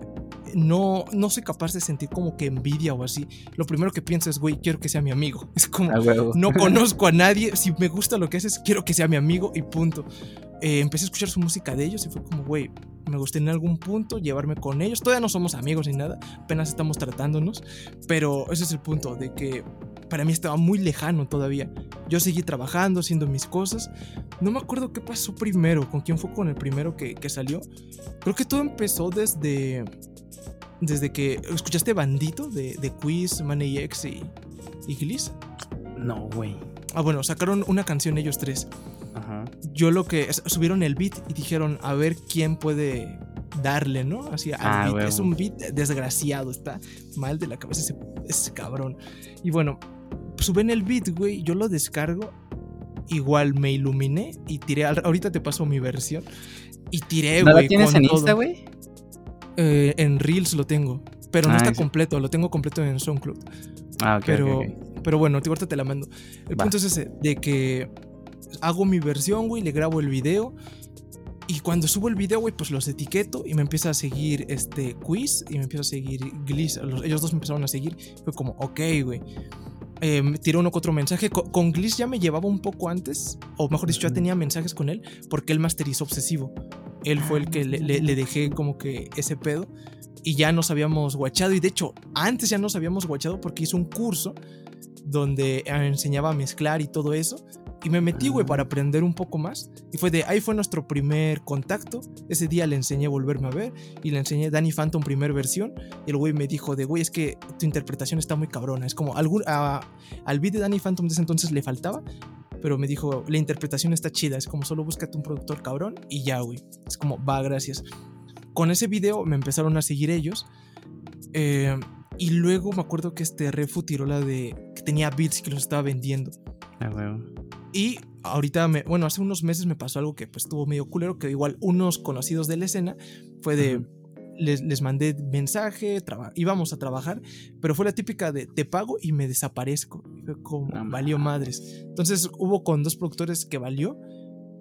no, no soy capaz de sentir como que envidia o así. Lo primero que pienso es, güey, quiero que sea mi amigo. Es como, no conozco a nadie, si me gusta lo que haces, quiero que sea mi amigo y punto. Eh, empecé a escuchar su música de ellos y fue como, güey, me gusta en algún punto llevarme con ellos. Todavía no somos amigos ni nada, apenas estamos tratándonos, pero ese es el punto de que para mí estaba muy lejano todavía. Yo seguí trabajando, haciendo mis cosas. No me acuerdo qué pasó primero, con quién fue con el primero que, salió. Creo que todo empezó desde desde que escuchaste Bandito de, de Quiz, Money X y, y Gliss. No, güey. Ah, bueno, sacaron una canción ellos tres yo lo que subieron el beat y dijeron, a ver quién puede darle, ¿no? Así ah, Es un beat desgraciado, está mal de la cabeza ese, cabrón. Y bueno, suben el beat, güey, yo lo descargo, igual me iluminé y tiré, ahorita te paso mi versión, y tiré, güey. ¿No tienes en Insta, güey? Eh, en Reels lo tengo, pero no ah, está completo, lo tengo completo en SoundCloud. Ah, ok. Pero, pero bueno, ahorita te la mando. El punto es ese, de que hago mi versión, güey, le grabo el video. Y cuando subo el video, güey, pues los etiqueto y me empieza a seguir este quiz y me empieza a seguir Gliss. ellos dos me empezaron a seguir. Fue como, ok, güey. Eh, uno que otro mensaje. Con, Gliss ya me llevaba un poco antes, o mejor dicho, ya tenía mensajes con él, porque él masterizó obsesivo. Él fue el que le, le, dejé como que ese pedo. Y ya nos habíamos guachado. Y de hecho, antes ya nos habíamos guachado porque hizo un curso donde enseñaba a mezclar y todo eso. Y me metí, güey, para aprender un poco más. Y fue de ahí fue nuestro primer contacto. Ese día le enseñé a volverme a ver y le enseñé Danny Phantom primer versión. Y el güey me dijo de, güey, es que tu interpretación está muy cabrona. Es como algún, al beat de Danny Phantom de ese entonces le faltaba. Pero me dijo, la interpretación está chida. Es como solo búscate un productor cabrón y ya, güey. Es como, va, gracias. Con ese video me empezaron a seguir ellos. Eh, y luego me acuerdo que este Refu tiró la de que tenía beats que los estaba vendiendo. Ah, y ahorita, me, bueno, hace unos meses me pasó algo que pues estuvo medio culero, que igual unos conocidos de la escena fue de... les, les, mandé mensaje, íbamos a trabajar, pero fue la típica de te pago y me desaparezco. como, valió madres. Entonces hubo con dos productores que valió.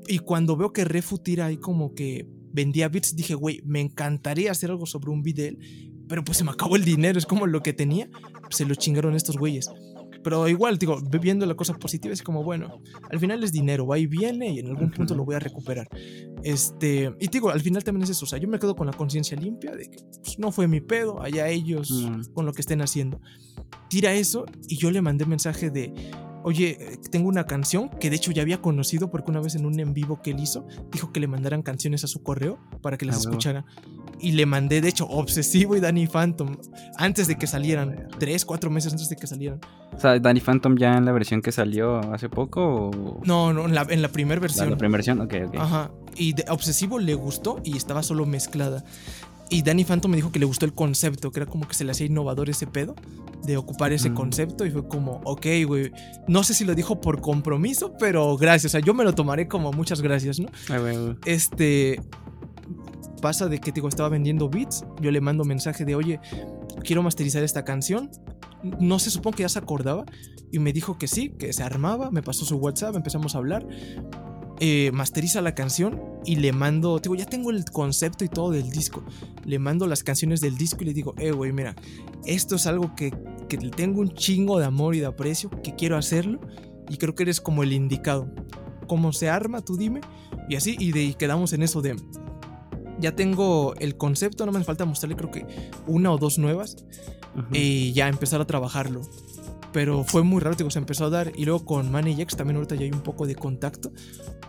Y cuando veo que Refu tira ahí como que vendía bits, dije, güey, me encantaría hacer algo sobre un video pero pues se me acabó el dinero, es como lo que tenía, se lo chingaron estos güeyes. Pero igual, digo, viendo la cosa positiva es como, bueno, al final es dinero, va y viene y en algún punto lo voy a recuperar. Este, y digo, al final también es eso, o sea, yo me quedo con la conciencia limpia de que pues, no fue mi pedo, allá ellos con lo que estén haciendo. Tira eso y yo le mandé mensaje de, oye, tengo una canción que de hecho ya había conocido porque una vez en un en vivo que él hizo, dijo que le mandaran canciones a su correo para que las Ah, escuchara. Y le mandé, de hecho, Obsesivo y Danny Phantom antes de que salieran, tres, cuatro meses antes de que salieran. O sea, Danny Phantom ya en la versión que salió hace poco o No, no, en la, en la primera la, versión. la primera versión, ok, ok. Ajá. Y de Obsesivo le gustó y estaba solo mezclada. Y Danny Phantom me dijo que le gustó el concepto, que era como que se le hacía innovador ese pedo de ocupar ese Mm. concepto. Y fue como, ok, güey. No sé si lo dijo por compromiso, pero gracias. O sea, yo me lo tomaré como muchas gracias, ¿no? Ah, huevo. Este. Pasa de que, digo, estaba vendiendo beats. Yo le mando mensaje de, oye, quiero masterizar esta canción. No sé, supongo que ya se acordaba. Y me dijo que sí, que se armaba. Me pasó su WhatsApp, empezamos a hablar. Eh, masteriza la canción y le mando, digo, ya tengo el concepto y todo del disco. Le mando las canciones del disco y le digo, eh, güey, mira, esto es algo que, que tengo un chingo de amor y de aprecio, que quiero hacerlo y creo que eres como el indicado. ¿Cómo se arma? Tú dime. Y así, y, de, y quedamos en eso de... Ya tengo el concepto, no me falta mostrarle creo que una o dos nuevas y ya empezar a trabajarlo. Pero fue muy raro, digo, se empezó a dar. Y luego con Manny X también ahorita ya hay un poco de contacto.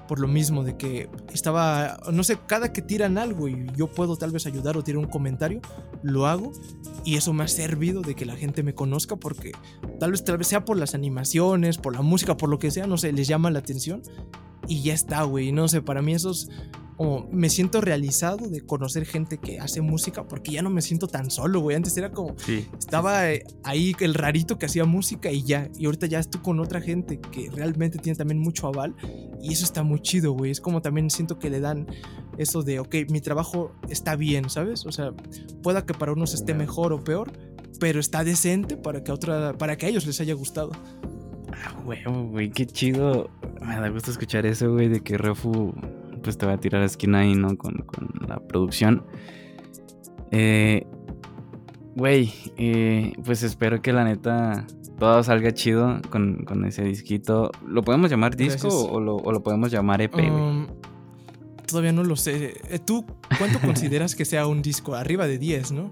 Por lo mismo, de que estaba, no sé, cada que tiran algo y yo puedo tal vez ayudar o tirar un comentario, lo hago. Y eso me ha servido de que la gente me conozca porque tal vez, tal vez sea por las animaciones, por la música, por lo que sea, no sé, les llama la atención. Y ya está, güey. No sé, para mí eso es como me siento realizado de conocer gente que hace música porque ya no me siento tan solo, güey. Antes era como Sí. estaba ahí el rarito que hacía música y ya. Y ahorita ya estoy con otra gente que realmente tiene también mucho aval. Y eso está muy chido, güey. Es como también siento que le dan eso de, ok, mi trabajo está bien, ¿sabes? O sea, pueda que para unos esté mejor o peor, pero está decente para que otra, para que a ellos les haya gustado. Ah, huevo, güey, qué chido. Me da gusto escuchar eso, güey, de que Refu pues te va a tirar a esquina ahí, ¿no? Con, con la producción. Eh, güey, eh, pues espero que la neta todo salga chido con, con ese disquito. ¿Lo podemos llamar disco o lo, o lo podemos llamar EP, güey? Um, todavía no lo sé. Eh, ¿Tú cuánto consideras que sea un disco? Arriba de 10, ¿no?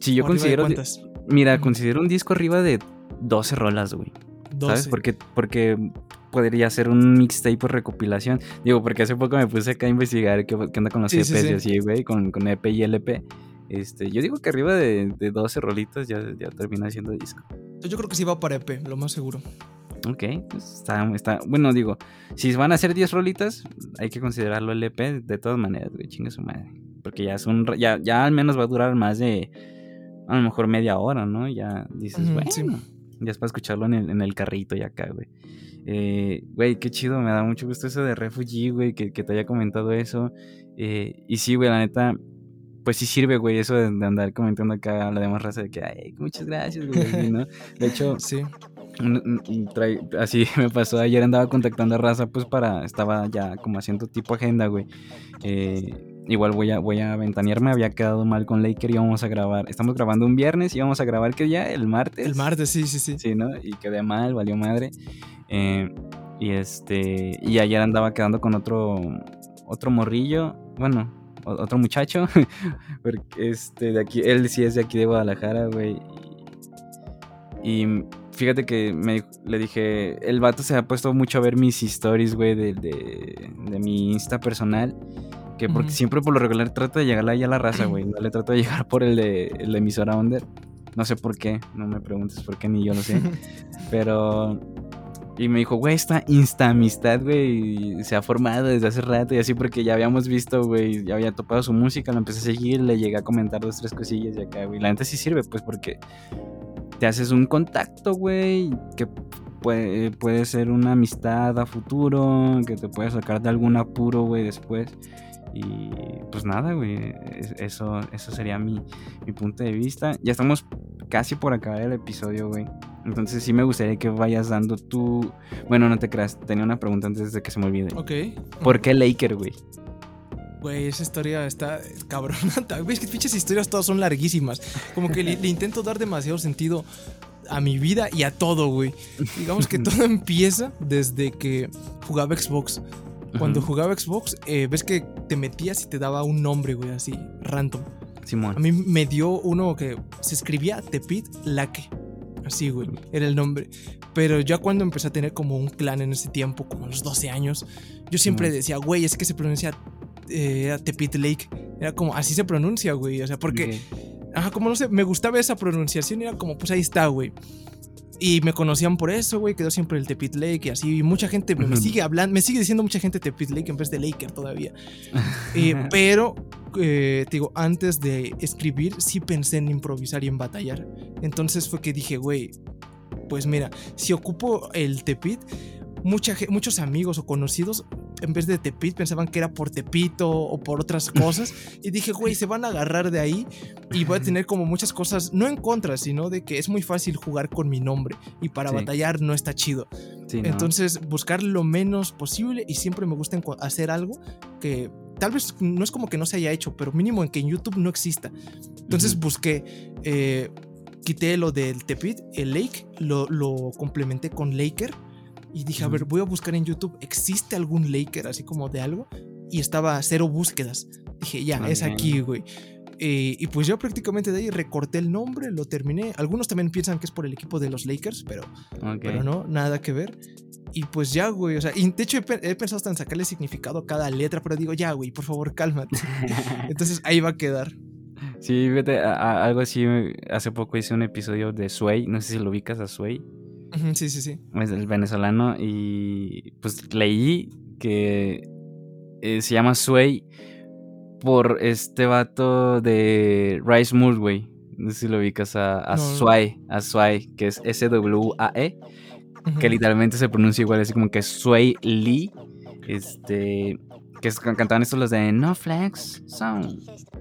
Sí, yo ¿O arriba de considero... Mira, considero un disco arriba de 12 rolas, güey. 12. ¿Sabes? Porque, porque podría ser un mixtape por recopilación. Digo, porque hace poco me puse acá a investigar qué, qué onda con los Sí, EPs sí, sí. y así, güey, con, con EP y LP. Este, yo digo que arriba de, de 12 rolitas ya, ya termina siendo disco. Yo creo que sí va para EP, lo más seguro. Ok, pues está, está. Bueno, digo, si van a ser 10 rolitas, hay que considerarlo LP de todas maneras, güey, chingue su madre. Porque ya es un. Ya, ya al menos va a durar más de. A lo mejor media hora, ¿no? Ya dices, Ujú, bueno. Ya es para escucharlo en el, en el carrito y acá, güey. Eh, Güey, qué chido, me da mucho gusto eso de Refugee, güey, que, que te haya comentado eso. Eh, y sí, güey, la neta, pues sí sirve, güey, eso de, de andar comentando acá a la demás raza de que, ay, muchas gracias, güey, ¿no? De hecho, Sí. así me pasó ayer, andaba contactando a raza, pues para, estaba ya como haciendo tipo agenda, güey. Eh, igual voy a, voy a ventanearme, había quedado mal con Laker y íbamos a grabar, estamos grabando un viernes y íbamos a grabar, ¿qué día? El martes. El martes, sí, sí, sí. Sí, ¿no? Y quedé mal, valió madre. Eh, y este. Y ayer andaba quedando con otro. Otro morrillo. Bueno, otro muchacho. Porque este de aquí. Él sí es de aquí de Guadalajara, güey. Y, y fíjate que me, le dije. El vato se ha puesto mucho a ver mis stories, güey, de, de, de mi Insta personal. Que porque siempre por lo regular trato de llegarle ahí a la raza, güey. No le trato de llegar por el de, el de emisora Under. No sé por qué, no me preguntes por qué, ni yo lo sé. Pero. Y me dijo, güey, esta insta amistad, güey, se ha formado desde hace rato y así porque ya habíamos visto, güey, ya había topado su música, lo empecé a seguir, le llegué a comentar dos, tres cosillas y acá, güey. La neta sí sirve, pues, porque te haces un contacto, güey, que puede, puede ser una amistad a futuro, que te puede sacar de algún apuro, güey, después. Y pues nada, güey, es- eso, eso sería mi, mi punto de vista. Ya estamos casi por acabar el episodio, güey. Entonces sí me gustaría que vayas dando tu... Bueno, no te creas, tenía una pregunta antes de que se me olvide. Ok. ¿Por qué Laker, güey? Güey, esa historia está cabrona. Ves que pinches historias todas son larguísimas. Como que le, le intento dar demasiado sentido a mi vida y a todo, güey. Digamos que todo empieza desde que jugaba Xbox. Cuando jugaba Xbox, eh, ves que te metías y te daba un nombre, güey, así, random. Simón. A mí me dio uno que se escribía Tepit Laque. Así, güey, era el nombre. Pero ya cuando empecé a tener como un clan en ese tiempo, como a los 12 años, yo siempre decía, güey, es que se pronuncia eh, Tepit Lake. Era como, así se pronuncia, güey. O sea, porque, ajá, como no sé, me gustaba esa pronunciación. Era como, pues ahí está, güey. Y me conocían por eso, güey. Quedó siempre el Tepit Lake y así. Y mucha gente me sigue hablando, me sigue diciendo mucha gente Tepit Lake en vez de Laker todavía. Eh, pero, eh, te digo, antes de escribir, sí pensé en improvisar y en batallar. Entonces fue que dije, güey, pues mira, si ocupo el Tepit, muchos amigos o conocidos, en vez de Tepit, pensaban que era por Tepito o por otras cosas. y dije, güey, se van a agarrar de ahí y voy a tener como muchas cosas, no en contra, sino de que es muy fácil jugar con mi nombre y para batallar no está chido. Entonces, buscar lo menos posible y siempre me gusta hacer algo que tal vez no es como que no se haya hecho, pero mínimo en que en YouTube no exista. Entonces busqué, eh, quité lo del Tepit, el Lake, lo, lo complementé con Laker y dije, a ver, voy a buscar en YouTube, ¿existe algún Laker así como de algo? Y estaba cero búsquedas. Dije, ya, es aquí, güey. Eh, y pues yo prácticamente de ahí recorté el nombre, lo terminé. Algunos también piensan que es por el equipo de los Lakers, pero, pero no, nada que ver. Y pues ya, güey, o sea, y de hecho he, pensado hasta en sacarle significado a cada letra, pero digo, ya, güey, por favor, cálmate. Entonces ahí va a quedar. Sí, fíjate, algo así, hace poco hice un episodio de Sway, no sé si lo ubicas a Sway. Sí, sí, sí. Es el venezolano y pues leí que eh, se llama Sway por este vato de Rice güey. No sé si lo ubicas a, a Sway, a Sway, que es S-W-A-E, que literalmente se pronuncia igual, así como que Sway Lee. Este, que cantaban estos los de No Flex Song.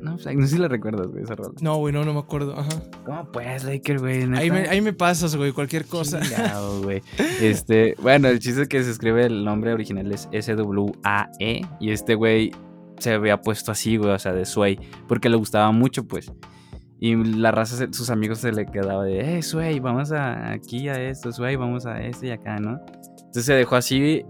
No Flex. No sé si lo recuerdas, güey, esa rola. No, güey, no, no me acuerdo. Ajá. ¿Cómo pues, Laker, güey? Ahí me, ahí me pasas, güey, cualquier cosa. güey. Este, bueno, el chiste es que se escribe el nombre original es S-W-A-E. Y este güey se había puesto así, güey, o sea, de Sway. Porque le gustaba mucho, pues. Y la raza, sus amigos se le quedaba de, eh, Sway, vamos a aquí a esto, Sway, vamos a este y acá, ¿no? Entonces se dejó así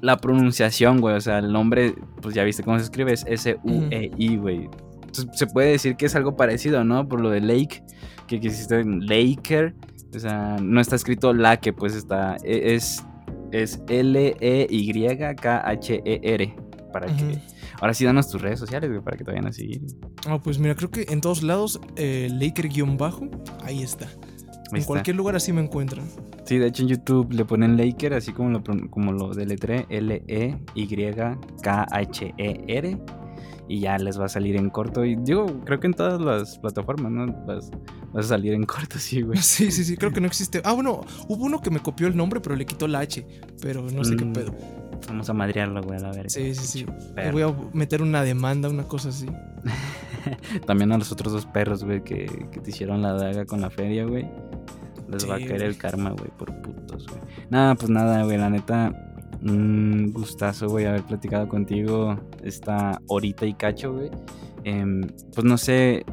la pronunciación, güey. O sea, el nombre, pues ya viste cómo se escribe, es S-U-E-I, güey. Entonces se puede decir que es algo parecido, ¿no? Por lo de Lake, que existe en Laker. O sea, no está escrito la que, pues está. E, es, es L-E-Y-K-H-E-R. Para que. Ahora sí, danos tus redes sociales, güey, para que te vayan a seguir. Ah, pues mira, creo que en todos lados, eh, Laker-bajo, ahí está. En cualquier lugar así me encuentran. Sí, de hecho en YouTube le ponen Laker, así como lo, como lo deletré, L-E-Y-K-H-E-R. Y ya les va a salir en corto. Y digo, creo que en todas las plataformas, ¿no? Vas, a salir en corto, sí, güey. Sí, sí, sí, creo que no existe. Ah, bueno, hubo uno que me copió el nombre, pero le quitó la H. Pero no sé qué mm, pedo. Vamos a madrearlo, güey, a la verga. Sí, sí, sí. Voy a meter una demanda, una cosa así. También a los otros dos perros, güey, que, que te hicieron la daga con la feria, güey. Les va a caer el karma, güey, por putos, güey. Nada, pues nada, güey, la neta, un gustazo, güey, haber platicado contigo esta horita y cacho, güey. Em, pues no sé,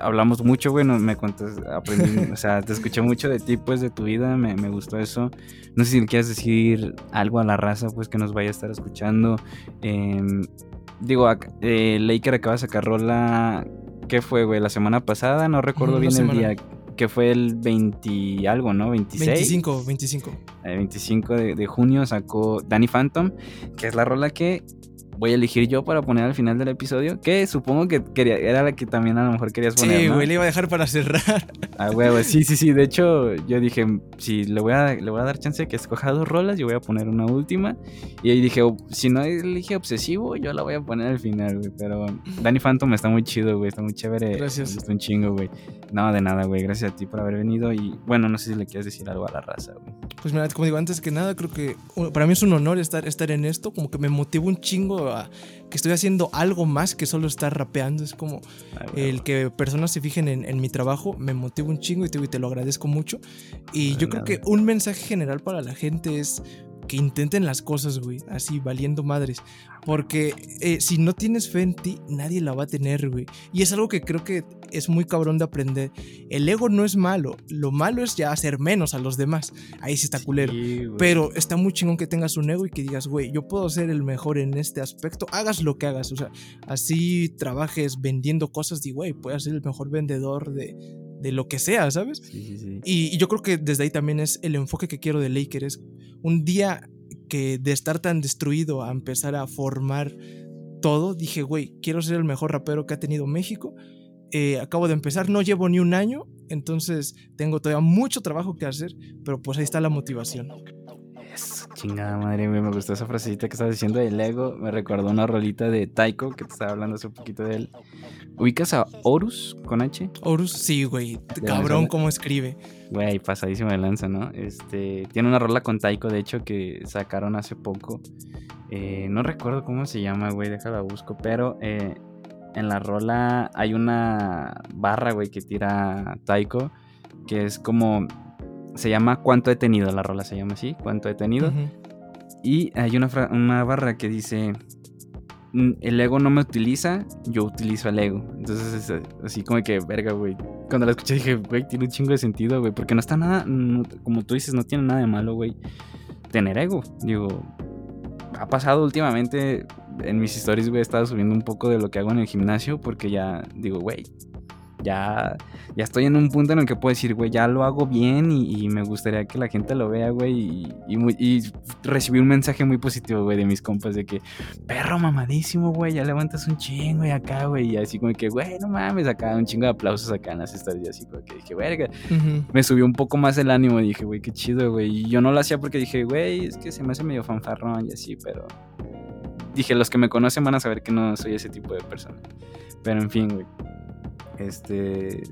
hablamos mucho, güey, me contas, aprendí, o sea, te escuché mucho de ti, pues, de tu vida, me, me, gustó eso. No sé si quieres decir algo a la raza, pues, que nos vaya a estar escuchando. Eh, digo, eh, Laker acaba de sacar rola, ¿qué fue, güey? La semana pasada, no recuerdo bien el día que fue el 20 algo, ¿no? 26. 25, 25. El 25 de, de, junio sacó Danny Phantom, que es la rola que voy a elegir yo para poner al final del episodio. Que supongo que quería, era la que también a lo mejor querías poner. Sí, güey, le iba a dejar para cerrar. Ah, güey, sí, sí, sí. De hecho, yo dije, si le voy a, le voy a dar chance de que escoja dos rolas, yo voy a poner una última. Y ahí dije, oh, si no elige obsesivo, yo la voy a poner al final, güey. Pero Danny Phantom está muy chido, güey. Está muy chévere. Gracias. Está un chingo, güey. No, de nada, güey. Gracias a ti por haber venido. Y bueno, no sé si le quieres decir algo a la raza, güey. Pues mira, como digo, antes que nada, creo que para mí es un honor estar, estar en esto. Como que me motiva un chingo que estoy haciendo algo más que solo estar rapeando. Es como el que personas se fijen en, mi trabajo me motiva un chingo y te, y te lo agradezco mucho. Y yo creo que un mensaje general para la gente es que intenten las cosas, güey, así valiendo madres. Porque eh, si no tienes fe en ti, nadie la va a tener, güey. Y es algo que creo que es muy cabrón de aprender. El ego no es malo, lo malo es ya hacer menos a los demás. Ahí sí está culero. Pero está muy chingón que tengas un ego y que digas, güey, yo puedo ser el mejor en este aspecto, hagas lo que hagas. O sea, así trabajes vendiendo cosas, y güey, puedes ser el mejor vendedor de de lo que sea, ¿sabes? Sí, sí, sí. Y, y yo creo que desde ahí también es el enfoque que quiero de Laker. Es un día que de estar tan destruido a empezar a formar todo, dije, güey, quiero ser el mejor rapero que ha tenido México. Eh, acabo de empezar, no llevo ni un año, entonces tengo todavía mucho trabajo que hacer, pero pues ahí está la motivación. Yes, chingada madre, güey. Me gustó esa frasecita que estabas diciendo del ego. Me recordó una rolita de Taiko que te estaba hablando hace un poquito de él. ¿Ubicas a Horus con H? Horus, sí, güey. Cabrón, cómo escribe. Güey, pasadísimo de lanza, ¿no? Este, tiene una rola con Taiko, de hecho, que sacaron hace poco. Eh, no recuerdo cómo se llama, güey, déjala busco. Pero eh, en la rola hay una barra, güey, que tira Taiko. Que es como. Se llama ¿Cuánto he tenido? La rola se llama así, ¿Cuánto he tenido? Y hay una, una barra que dice, "Mm, el ego no me utiliza, yo utilizo al ego. Entonces es eh, así como que, verga, güey. Cuando la escuché dije, güey, tiene un chingo de sentido, güey. Porque no está nada, no- como tú dices, no tiene nada de malo, güey. Tener ego. Digo, ha pasado últimamente en mis stories, güey, he estado subiendo un poco de lo que hago en el gimnasio porque ya digo, güey, ya, ya estoy en un punto en el que puedo decir, güey, ya lo hago bien y, y me gustaría que la gente lo vea, güey, y, y muy- y recibí un mensaje muy positivo, güey, de mis compas de que, perro mamadísimo, güey, ya levantas un chingo y acá, güey, y así como que, güey, no mames, acá un chingo de aplausos acá en las y así como que dije, verga, Ujú. me subió un poco más el ánimo. y Dije, güey, qué chido, güey. Y yo no lo hacía porque dije, güey, es que se me hace medio fanfarrón y así, pero. Dije, los que me conocen van a saber que no soy ese tipo de persona. Pero en fin, güey. Este.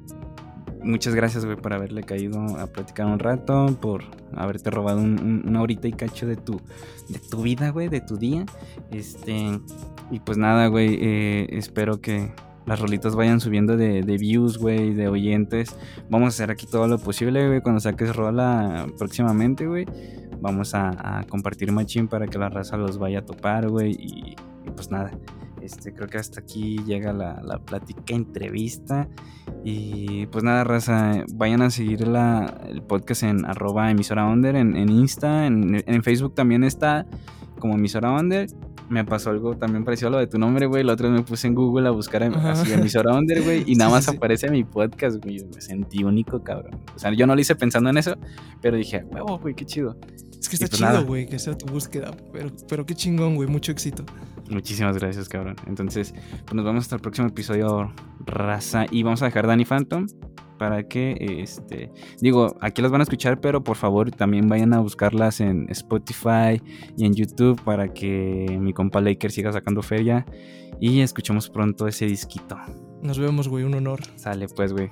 Muchas gracias, güey, por haberle caído a platicar un rato, por haberte robado un- un- una horita y cacho de tu, de tu vida, güey, de tu día. Este. Y pues nada, güey, eh, espero que las rolitas vayan subiendo de, de views, güey, de oyentes. Vamos a hacer aquí todo lo posible, güey. Cuando saques rola próximamente, güey. Vamos a, compartir machín para que la raza los vaya a topar, güey. Y pues nada. Este, creo que hasta aquí llega la, la plática entrevista. Y pues nada, raza. Vayan a seguir la, el podcast en arroba emisora under, en, en Insta, en, en Facebook también está como emisora under. Me pasó algo también parecido a lo de tu nombre, güey. La otra vez me puse en Google a buscar em- Ajá. así emisora under, güey. Y nada más sí, sí. aparece mi podcast, güey. Me sentí único, cabrón. O sea, yo no lo hice pensando en eso, pero dije, huevo, güey, qué chido. Es que está pues chido, güey, que sea tu búsqueda. Pero, pero qué chingón, güey. Mucho éxito. Muchísimas gracias, cabrón. Entonces, pues nos vemos hasta el próximo episodio, raza. Y vamos a dejar Danny Phantom para que, este, digo, aquí las van a escuchar, pero por favor también vayan a buscarlas en Spotify y en YouTube para que mi compa Laker siga sacando feria y escuchemos pronto ese disquito. Nos vemos, güey. Un honor. Sale pues, güey.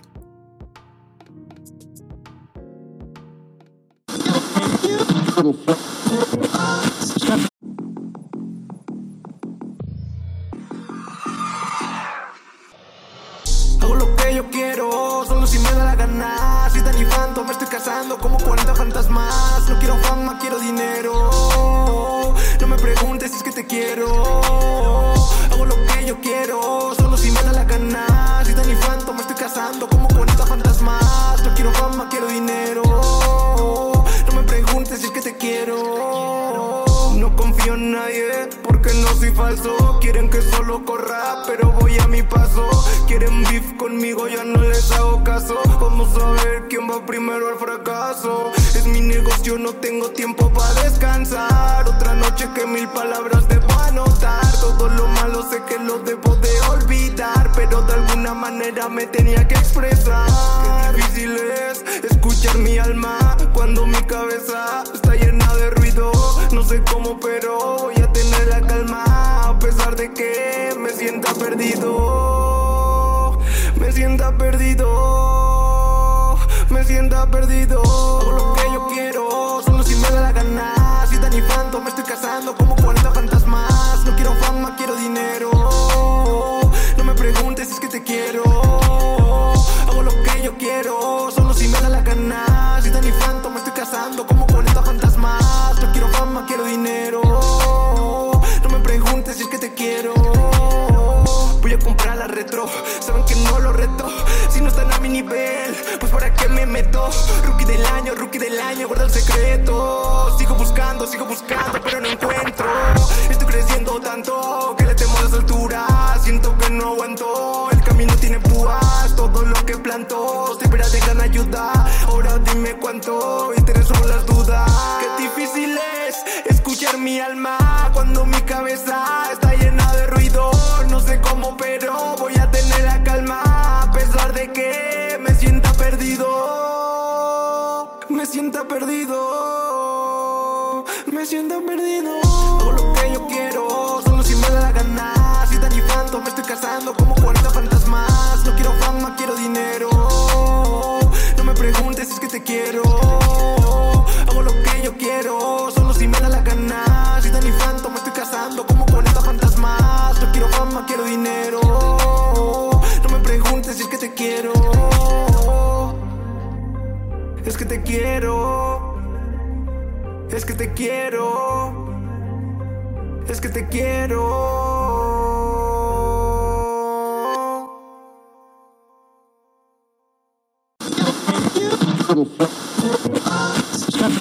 Hago lo que yo quiero, solo si me da la gana. Si tan infanto, me estoy casando como 40 fantasmas. No quiero fama, quiero dinero. No me preguntes si es que te quiero. Paso. Quieren beef conmigo, ya no les hago caso. Vamos a ver quién va primero al fracaso. Es mi negocio, no tengo tiempo para descansar. Otra noche que mil palabras debo anotar. Todo lo malo sé que lo debo de olvidar, pero de alguna manera me tenía que expresar. Qué difícil es escuchar mi alma cuando mi cabeza está llena de ruido. No sé cómo, pero voy a tener la calma a pesar de que sienta perdido. Del año, guarda el secreto. Sigo buscando, sigo buscando, pero no encuentro. Estoy creciendo tanto que le temo a las alturas. Siento que no aguanto, el camino tiene púas. Todo lo que planto. Siempre te gran ayuda. Ahora dime cuánto te quiero.